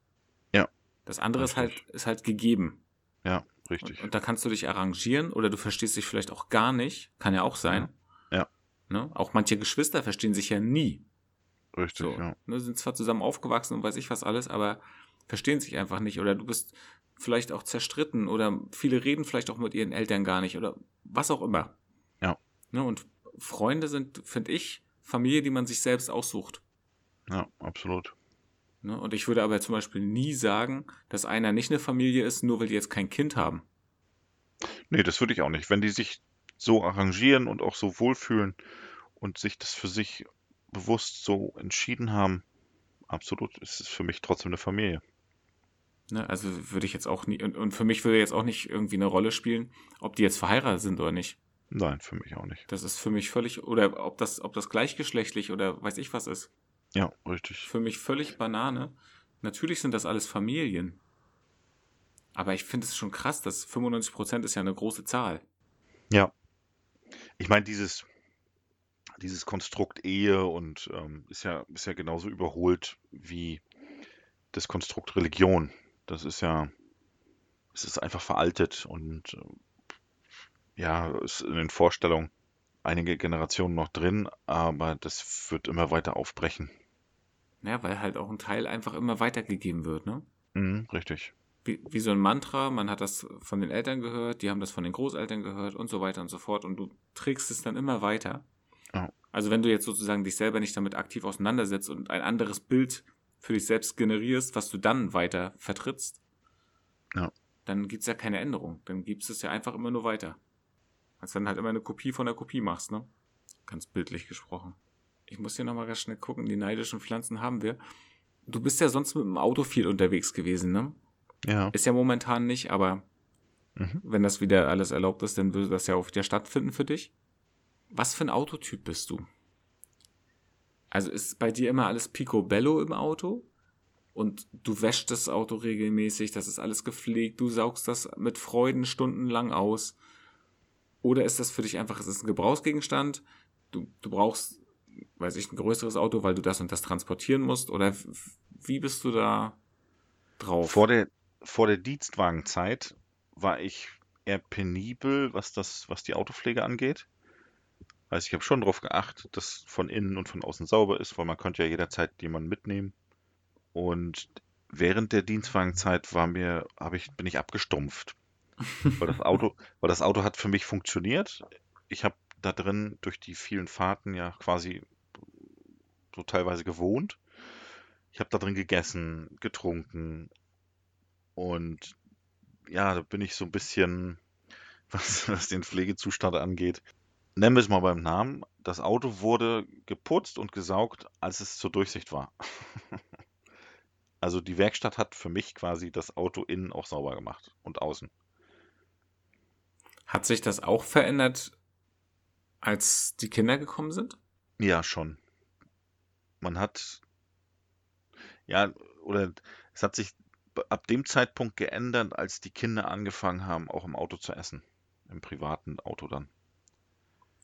Ja. Das andere ist halt, ist halt gegeben. Ja, richtig. Und, und, da kannst du dich arrangieren oder du verstehst dich vielleicht auch gar nicht. Kann ja auch sein. Ja. ja. Ne? Auch manche Geschwister verstehen sich ja nie. Richtig, so, ja. Ne, sind zwar zusammen aufgewachsen und weiß ich was alles, aber verstehen sich einfach nicht. Oder du bist vielleicht auch zerstritten oder viele reden vielleicht auch mit ihren Eltern gar nicht oder was auch immer. Ja. Ne? Und Freunde sind, finde ich, Familie, die man sich selbst aussucht. Ja, absolut. Ne? Und ich würde aber zum Beispiel nie sagen, dass einer nicht eine Familie ist, nur weil die jetzt kein Kind haben. Nee, das würde ich auch nicht. Wenn die sich so arrangieren und auch so wohlfühlen und sich das für sich bewusst so entschieden haben, absolut ist es für mich trotzdem eine Familie. Ne, also würde ich jetzt auch nie, und, und für mich würde jetzt auch nicht irgendwie eine Rolle spielen, ob die jetzt verheiratet sind oder nicht. Nein, für mich auch nicht. Das ist für mich völlig, oder ob das, ob das gleichgeschlechtlich oder weiß ich was ist. Ja, richtig. Für mich völlig Banane. Natürlich sind das alles Familien. Aber ich finde es schon krass, dass 95% ist ja eine große Zahl. Ja. Ich meine, dieses, dieses Konstrukt Ehe und ähm, ist ja, ist ja genauso überholt wie das Konstrukt Religion. Das ist ja, es ist einfach veraltet und äh, ja, ist in den Vorstellungen einige Generationen noch drin, aber das wird immer weiter aufbrechen. Ja, weil halt auch ein Teil einfach immer weitergegeben wird, ne? Mhm, richtig. Wie, wie so ein Mantra, man hat das von den Eltern gehört, die haben das von den Großeltern gehört und so weiter und so fort und du trägst es dann immer weiter. Oh. Also wenn du jetzt sozusagen dich selber nicht damit aktiv auseinandersetzt und ein anderes Bild für dich selbst generierst, was du dann weiter vertrittst, ja. dann gibt es ja keine Änderung. Dann gibt es ja einfach immer nur weiter. Als dann halt immer eine Kopie von der Kopie machst, ne? Ganz bildlich gesprochen. Ich muss hier nochmal ganz schnell gucken, die neidischen Pflanzen haben wir. Du bist ja sonst mit dem Auto viel unterwegs gewesen, ne? Ja. Ist ja momentan nicht, aber mhm. wenn das wieder alles erlaubt ist, dann würde das ja auch wieder stattfinden für dich. Was für ein Autotyp bist du? Also ist bei dir immer alles picobello im Auto? und du wäschst das Auto regelmäßig, das ist alles gepflegt, du saugst das mit Freuden stundenlang aus. Oder ist das für dich einfach, es ist ein Gebrauchsgegenstand, du, du brauchst, weiß ich, ein größeres Auto, weil du das und das transportieren musst? Oder wie bist du da drauf? Vor der, vor der Dienstwagenzeit war ich eher penibel, was das, was die Autopflege angeht. Also ich habe schon darauf geachtet, dass von innen und von außen sauber ist, weil man könnte ja jederzeit jemanden mitnehmen. Und während der Dienstwagenzeit war mir, habe ich, bin ich abgestumpft. weil das Auto, weil das Auto hat für mich funktioniert. Ich habe da drin durch die vielen Fahrten ja quasi so teilweise gewohnt. Ich habe da drin gegessen, getrunken und ja, da bin ich so ein bisschen, was, was den Pflegezustand angeht, nennen wir es mal beim Namen. Das Auto wurde geputzt und gesaugt, als es zur Durchsicht war. also die Werkstatt hat für mich quasi das Auto innen auch sauber gemacht und außen. Hat sich das auch verändert, als die Kinder gekommen sind? Ja, schon. Man hat, ja, oder es hat sich ab dem Zeitpunkt geändert, als die Kinder angefangen haben, auch im Auto zu essen. Im privaten Auto dann.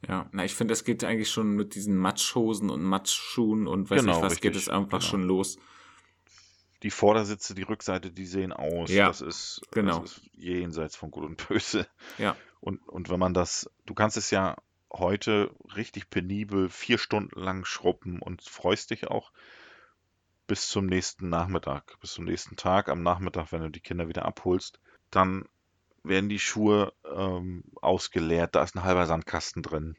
Ja, na, ich finde, es geht eigentlich schon mit diesen Matschhosen und Matschschuhen und weiß genau, nicht was, richtig, geht es einfach genau. schon los. Die Vordersitze, die Rückseite, die sehen aus. Ja, das ist, genau. das ist jenseits von Gut und Böse. Ja. Und, und wenn man das, du kannst es ja heute richtig penibel vier Stunden lang schrubben und freust dich auch bis zum nächsten Nachmittag, bis zum nächsten Tag am Nachmittag, wenn du die Kinder wieder abholst. Dann werden die Schuhe ähm, ausgeleert, da ist ein halber Sandkasten drin.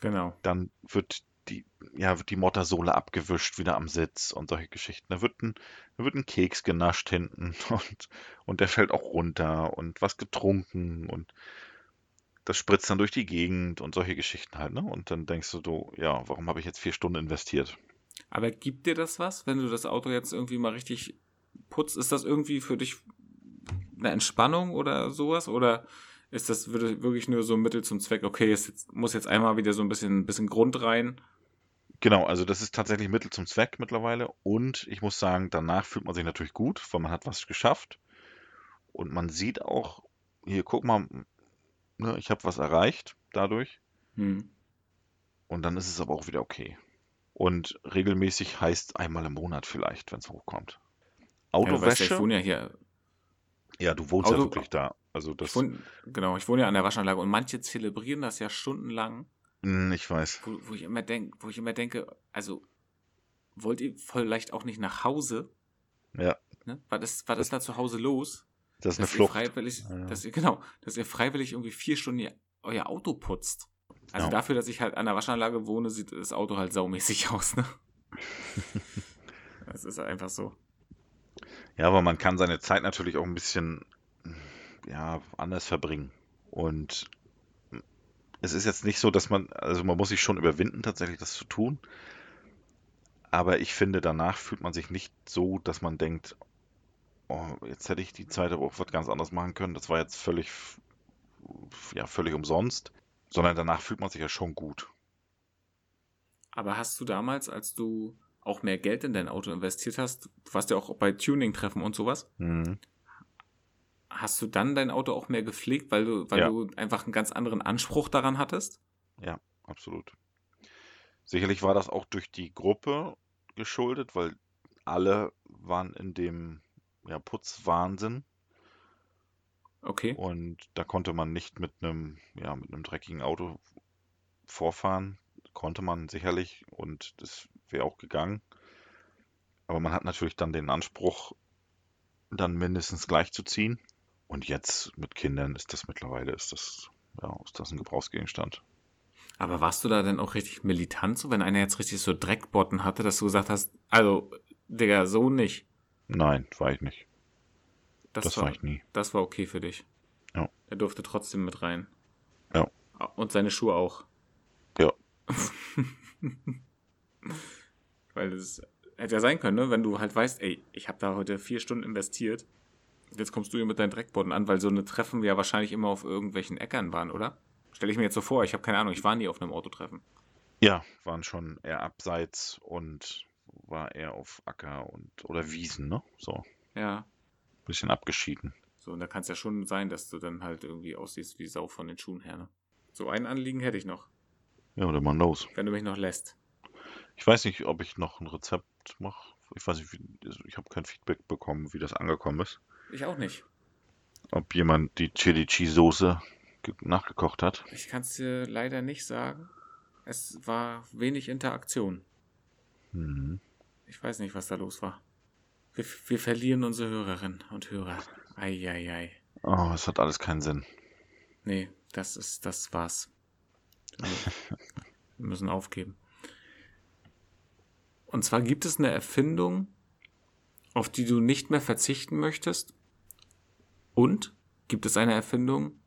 Genau. Dann wird die, ja, wird die Mottersohle abgewischt wieder am Sitz und solche Geschichten. Da wird ein, da wird ein Keks genascht hinten und, und der fällt auch runter und was getrunken und das spritzt dann durch die Gegend und solche Geschichten halt, ne? Und dann denkst du, du ja, warum habe ich jetzt vier Stunden investiert? Aber gibt dir das was, wenn du das Auto jetzt irgendwie mal richtig putzt? Ist das irgendwie für dich eine Entspannung oder sowas? Oder ist das wirklich nur so ein Mittel zum Zweck, okay, es muss jetzt einmal wieder so ein bisschen, ein bisschen Grund rein? Genau, also das ist tatsächlich Mittel zum Zweck mittlerweile. Und ich muss sagen, danach fühlt man sich natürlich gut, weil man hat was geschafft. Und man sieht auch, hier, guck mal, ne, ich habe was erreicht dadurch. Hm. Und dann ist es aber auch wieder okay. Und regelmäßig heißt einmal im Monat vielleicht, wenn es hochkommt. Autowäsche. Ja, ich wohne ja hier ja, du wohnst Auto, ja wirklich da. Also das. Ich wohne, genau, ich wohne ja an der Waschanlage und manche zelebrieren das ja stundenlang. Hm, ich weiß. Wo, wo ich immer denke, wo ich immer denke, also wollt ihr vielleicht auch nicht nach Hause? Ja. Ne? War das, war das, das da zu Hause los? Das ist eine Flucht. Freiwillig, ja. dass ihr, genau, dass ihr freiwillig irgendwie vier Stunden euer Auto putzt. Also ja. dafür, dass ich halt an der Waschanlage wohne, sieht das Auto halt saumäßig aus, ne? das ist einfach so. Ja, aber man kann seine Zeit natürlich auch ein bisschen ja, anders verbringen. Und es ist jetzt nicht so, dass man, also man muss sich schon überwinden, tatsächlich das zu tun. Aber ich finde, danach fühlt man sich nicht so, dass man denkt, oh, jetzt hätte ich die Zeit aber auch was ganz anderes machen können. Das war jetzt völlig, ja, völlig umsonst. Sondern danach fühlt man sich ja schon gut. Aber hast du damals, als du auch mehr Geld in dein Auto investiert hast, du warst ja auch bei Tuning-Treffen und sowas, mhm. hast du dann dein Auto auch mehr gepflegt, weil du, weil ja. du einfach einen ganz anderen Anspruch daran hattest? Ja, absolut. Sicherlich war das auch durch die Gruppe geschuldet, weil alle waren in dem ja, Putzwahnsinn. Okay. Und da konnte man nicht mit einem, ja, mit einem dreckigen Auto vorfahren. Konnte man sicherlich und das wäre auch gegangen. Aber man hat natürlich dann den Anspruch, dann mindestens gleich zu ziehen. Und jetzt mit Kindern ist das mittlerweile, ist das, ja, ist das ein Gebrauchsgegenstand. Aber warst du da denn auch richtig militant, so wenn einer jetzt richtig so Dreckbotten hatte, dass du gesagt hast, also, Digga, so nicht? Nein, war ich nicht. Das, das war, war, ich nie. Das war okay für dich. Ja. Er durfte trotzdem mit rein. Ja. Und seine Schuhe auch. Ja. Weil es hätte ja sein können, ne? wenn du halt weißt, ey, ich habe da heute vier Stunden investiert. Jetzt kommst du hier mit deinen Dreckboden an, weil so eine Treffen ja wahrscheinlich immer auf irgendwelchen Äckern waren, oder? Stelle ich mir jetzt so vor, ich habe keine Ahnung, ich war nie auf einem Autotreffen. Ja, waren schon eher abseits und war eher auf Acker und oder Wiesen, ne? So. Ja. Bisschen abgeschieden. So, und da kann es ja schon sein, dass du dann halt irgendwie aussiehst wie Sau von den Schuhen her, ne? So ein Anliegen hätte ich noch. Ja, oder man los. Wenn du mich noch lässt. Ich weiß nicht, ob ich noch ein Rezept mache. Ich weiß nicht, wie, also ich habe kein Feedback bekommen, wie das angekommen ist. Ich auch nicht. Ob jemand die Chili Cheese Soße nachgekocht hat. Ich kann es dir leider nicht sagen. Es war wenig Interaktion. Hm. Ich weiß nicht, was da los war. Wir, wir verlieren unsere Hörerinnen und Hörer. Eieiei. Oh, es hat alles keinen Sinn. Nee, das ist, das war's. Wir müssen aufgeben. Und zwar gibt es eine Erfindung, auf die du nicht mehr verzichten möchtest. Und gibt es eine Erfindung,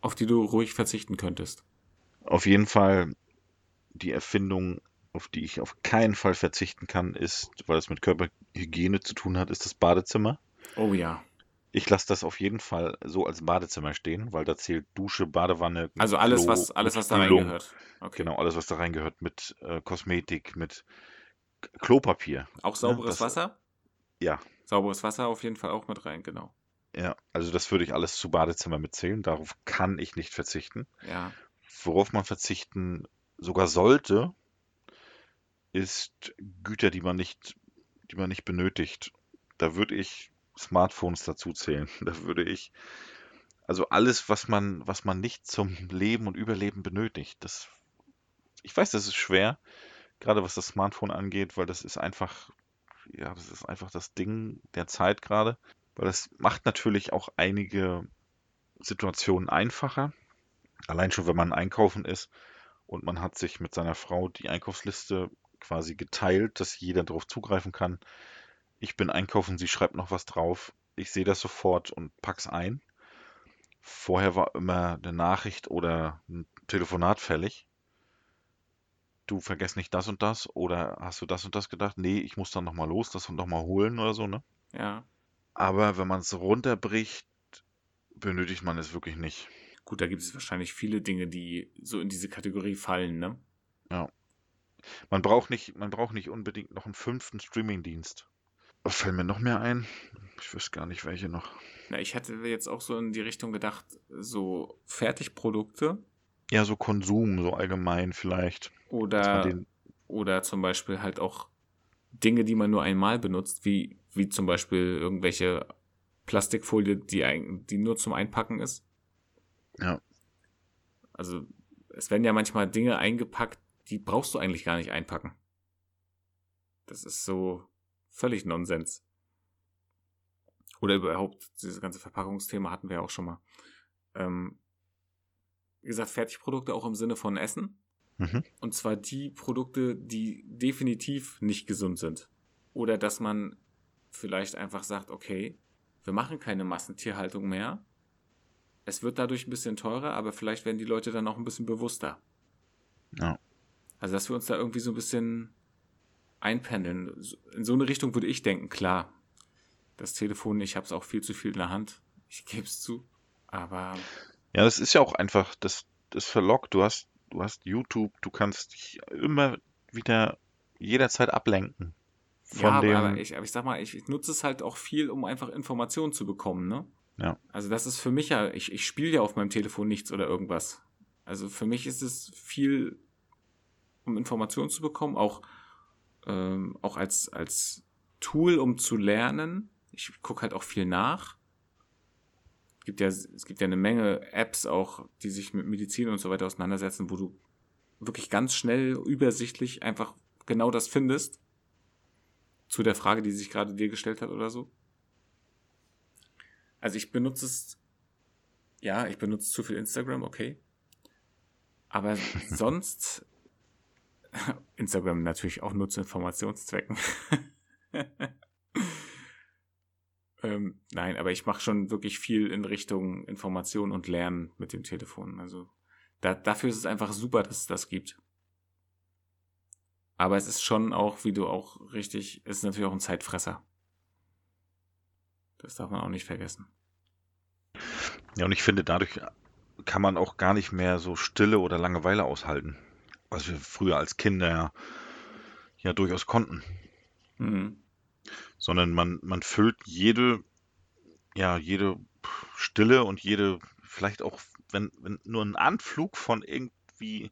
auf die du ruhig verzichten könntest? Auf jeden Fall die Erfindung, auf die ich auf keinen Fall verzichten kann, ist, weil es mit Körperhygiene zu tun hat, ist das Badezimmer. Oh ja. Ich lasse das auf jeden Fall so als Badezimmer stehen, weil da zählt Dusche, Badewanne. Also alles, Klo, was, alles, was da reingehört. Okay. Genau, alles, was da reingehört, mit äh, Kosmetik, mit Klopapier. Auch sauberes das- Wasser? Ja, Sauberes Wasser auf jeden Fall auch mit rein, genau. ja. Also das würde ich alles zu Badezimmer mitzählen. Darauf kann ich nicht verzichten. Ja. Worauf man verzichten sogar sollte, ist Güter, die man nicht, die man nicht benötigt. Da würde ich Smartphones dazu zählen. Da würde ich, also alles, was man, was man nicht zum Leben und Überleben benötigt. Das, ich weiß, das ist schwer, gerade was das Smartphone angeht, weil das ist einfach, ja, das ist einfach das Ding der Zeit gerade. Weil das macht natürlich auch einige Situationen einfacher. Allein schon, wenn man einkaufen ist und man hat sich mit seiner Frau die Einkaufsliste quasi geteilt, dass jeder darauf zugreifen kann. Ich bin einkaufen, sie schreibt noch was drauf. Ich sehe das sofort und pack's ein. Vorher war immer eine Nachricht oder ein Telefonat fällig. Du vergesst nicht das und das oder hast du das und das gedacht? Nee, ich muss dann nochmal los, das und nochmal holen oder so, ne? Ja. Aber wenn man es runterbricht, benötigt man es wirklich nicht. Gut, da gibt es wahrscheinlich viele Dinge, die so in diese Kategorie fallen, ne? Man braucht nicht, man braucht nicht unbedingt noch einen fünften Streamingdienst. Fällt mir noch mehr ein? Ich wüsste gar nicht, welche noch. Na, ich hatte jetzt auch so in die Richtung gedacht, so Fertigprodukte Ja, so Konsum, so allgemein vielleicht. Oder, oder zum Beispiel halt auch Dinge, die man nur einmal benutzt, wie, wie zum Beispiel irgendwelche Plastikfolie, die, ein, die nur zum Einpacken ist. Ja. Also es werden ja manchmal Dinge eingepackt, die brauchst du eigentlich gar nicht einpacken. Das ist so völlig Nonsens. Oder überhaupt, dieses ganze Verpackungsthema hatten wir ja auch schon mal. Ähm, wie gesagt, Fertigprodukte auch im Sinne von Essen. Mhm. Und zwar die Produkte, die definitiv nicht gesund sind. Oder dass man vielleicht einfach sagt, okay, wir machen keine Massentierhaltung mehr. Es wird dadurch ein bisschen teurer, aber vielleicht werden die Leute dann auch ein bisschen bewusster. Ja. Also, dass wir uns da irgendwie so ein bisschen einpendeln. In so eine Richtung würde ich denken, klar. Das Telefon, ich habe es auch viel zu viel in der Hand. Ich gebe es zu. Aber Ja, das ist ja auch einfach, das, das verlockt. Du hast, du hast YouTube, du kannst dich immer wieder jederzeit ablenken. Von ja, aber, dem, aber, ich, aber ich sag mal, ich, ich nutze es halt auch viel, um einfach Informationen zu bekommen, ne? Ja. Also das ist für mich ja, ich, ich spiele ja auf meinem Telefon nichts oder irgendwas. Also für mich ist es viel, um Informationen zu bekommen, auch, ähm, auch als, als Tool, um zu lernen. Ich gucke halt auch viel nach. Es gibt ja, es gibt ja eine Menge Apps auch, die sich mit Medizin und so weiter auseinandersetzen, wo du wirklich ganz schnell, übersichtlich einfach genau das findest. Zu der Frage, die sich gerade dir gestellt hat oder so. Also ich benutze es, ja, ich benutze zu viel Instagram, okay. Aber sonst, Instagram natürlich auch nur zu Informationszwecken. ähm, nein, aber ich mache schon wirklich viel in Richtung Information und Lernen mit dem Telefon. Also da, dafür ist es einfach super, dass es das gibt. Aber es ist schon auch, wie du auch richtig, es ist natürlich auch ein Zeitfresser. Das darf man auch nicht vergessen. ja, und ich finde, dadurch kann man auch gar nicht mehr so Stille oder Langeweile aushalten. Was wir früher als Kinder ja, ja durchaus konnten. Mhm. Sondern man, man füllt jede, ja, jede Stille und jede, vielleicht auch, wenn, wenn nur ein Anflug von irgendwie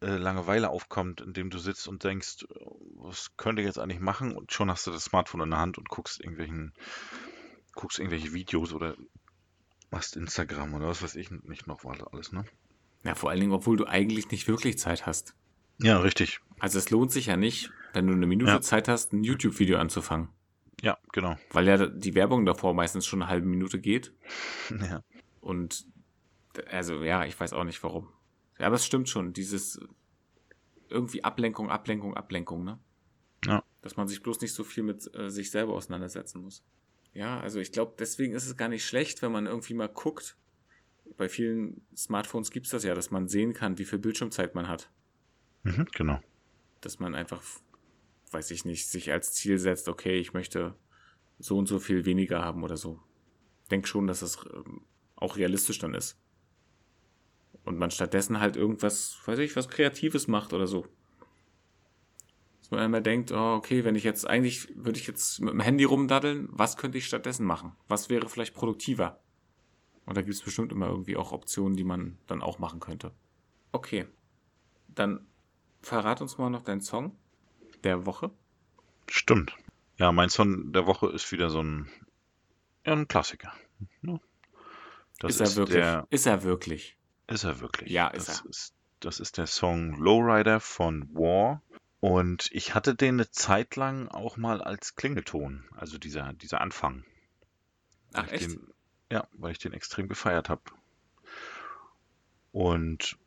äh, Langeweile aufkommt, indem du sitzt und denkst, was könnte ich jetzt eigentlich machen? Und schon hast du das Smartphone in der Hand und guckst irgendwelchen, guckst irgendwelche Videos oder machst Instagram oder was weiß ich nicht noch alles, ne? Ja, vor allen Dingen, obwohl du eigentlich nicht wirklich Zeit hast. Ja, richtig. Also es lohnt sich ja nicht, wenn du eine Minute ja. Zeit hast, ein YouTube-Video anzufangen. Ja, genau. Weil ja die Werbung davor meistens schon eine halbe Minute geht. Ja. Und also ja, ich weiß auch nicht warum. Ja, aber es stimmt schon, dieses irgendwie Ablenkung, Ablenkung, Ablenkung, ne? Ja. Dass man sich bloß nicht so viel mit äh, sich selber auseinandersetzen muss. Ja, also ich glaube, deswegen ist es gar nicht schlecht, wenn man irgendwie mal guckt. Bei vielen Smartphones gibt es das ja, dass man sehen kann, wie viel Bildschirmzeit man hat. Mhm, genau. Dass man einfach, weiß ich nicht, sich als Ziel setzt, okay, ich möchte so und so viel weniger haben oder so. Denk schon, dass das ähm, auch realistisch dann ist. Und man stattdessen halt irgendwas, weiß ich, was Kreatives macht oder so. Dass man immer denkt, oh, okay, wenn ich jetzt, eigentlich würde ich jetzt mit dem Handy rumdaddeln, was könnte ich stattdessen machen? Was wäre vielleicht produktiver? Und da gibt es bestimmt immer irgendwie auch Optionen, die man dann auch machen könnte. Okay. Dann verrat uns mal noch deinen Song der Woche. Stimmt. Ja, mein Song der Woche ist wieder so ein, ja, ein Klassiker. Ne? Das ist, er wirklich? Der, ist er wirklich? Ist er wirklich. Ja, ist das er. Ist, das ist der Song Lowrider von War. Und ich hatte den eine Zeit lang auch mal als Klingelton, also dieser, dieser Anfang. Ach, echt? Den, ja, weil ich den extrem gefeiert habe. Und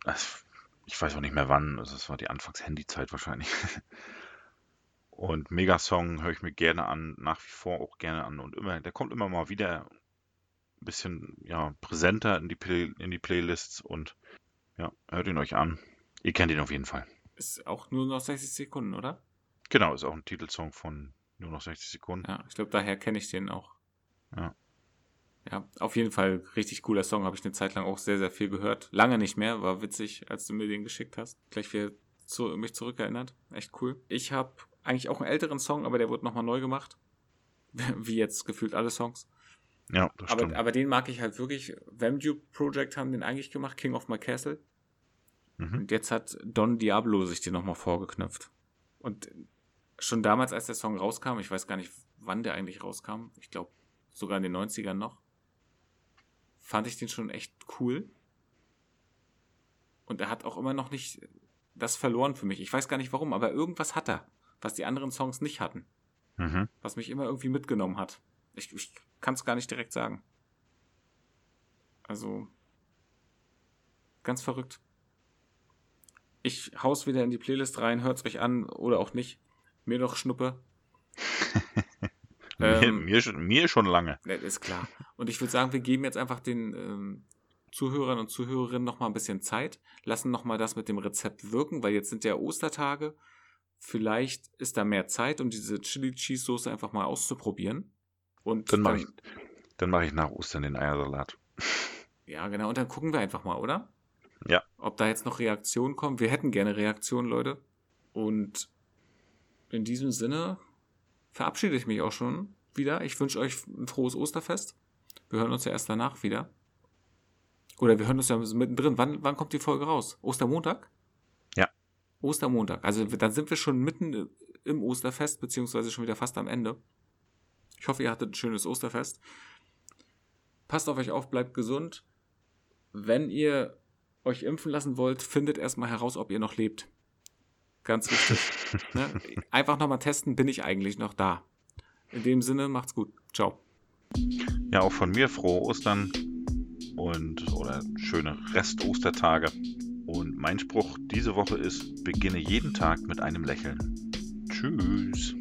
ich weiß auch nicht mehr wann, also es war die Anfangs-Handy-Zeit wahrscheinlich. Und Megasong höre ich mir gerne an, nach wie vor auch gerne an. Und immer, der kommt immer mal wieder ein bisschen ja, präsenter in die, Play in die Playlists und ja, hört ihn euch an. Ihr kennt ihn auf jeden Fall. Ist auch nur noch 60 Sekunden, oder? Genau, ist auch ein Titelsong von nur noch 60 Sekunden. Ja, ich glaube, daher kenne ich den auch. Ja. Ja, auf jeden Fall richtig cooler Song, habe ich eine Zeit lang auch sehr, sehr viel gehört. Lange nicht mehr, war witzig, als du mir den geschickt hast. Gleich wieder zu, mich zurückerinnert. Echt cool. Ich habe eigentlich auch einen älteren Song, aber der wurde nochmal neu gemacht. Wie jetzt gefühlt alle Songs. Ja, das aber, stimmt. aber den mag ich halt wirklich. Vamdue Project haben den eigentlich gemacht, King of My Castle. Mhm. Und jetzt hat Don Diablo sich den nochmal vorgeknöpft. Und schon damals, als der Song rauskam, ich weiß gar nicht, wann der eigentlich rauskam, ich glaube sogar in den 90ern noch, fand ich den schon echt cool. Und er hat auch immer noch nicht das verloren für mich. Ich weiß gar nicht warum, aber irgendwas hat er, was die anderen Songs nicht hatten. Mhm. Was mich immer irgendwie mitgenommen hat. Ich, ich kann es gar nicht direkt sagen. Also, ganz verrückt. Ich hau's wieder in die Playlist rein, hört's euch an oder auch nicht. Mir doch Schnuppe. mir, ähm, mir, schon, mir schon lange. Ist klar. Und ich würde sagen, wir geben jetzt einfach den ähm, Zuhörern und Zuhörerinnen noch mal ein bisschen Zeit, lassen noch mal das mit dem Rezept wirken, weil jetzt sind ja Ostertage. Vielleicht ist da mehr Zeit, um diese Chili Cheese Soße einfach mal auszuprobieren. Und dann mache ich, mach ich nach Ostern den Eiersalat. Ja, genau. Und dann gucken wir einfach mal, oder? Ja. Ob da jetzt noch Reaktionen kommen. Wir hätten gerne Reaktionen, Leute. Und in diesem Sinne verabschiede ich mich auch schon wieder. Ich wünsche euch ein frohes Osterfest. Wir hören uns ja erst danach wieder. Oder wir hören uns ja mittendrin. Wann, wann kommt die Folge raus? Ostermontag? Ja. Ostermontag. Also dann sind wir schon mitten im Osterfest, beziehungsweise schon wieder fast am Ende. Ich hoffe, ihr hattet ein schönes Osterfest. Passt auf euch auf, bleibt gesund. Wenn ihr euch impfen lassen wollt, findet erstmal heraus, ob ihr noch lebt. Ganz wichtig. ne? Einfach nochmal testen, bin ich eigentlich noch da. In dem Sinne, macht's gut. Ciao. Ja, auch von mir frohe Ostern und oder schöne Rest-Ostertage. Und mein Spruch diese Woche ist, beginne jeden Tag mit einem Lächeln. Tschüss.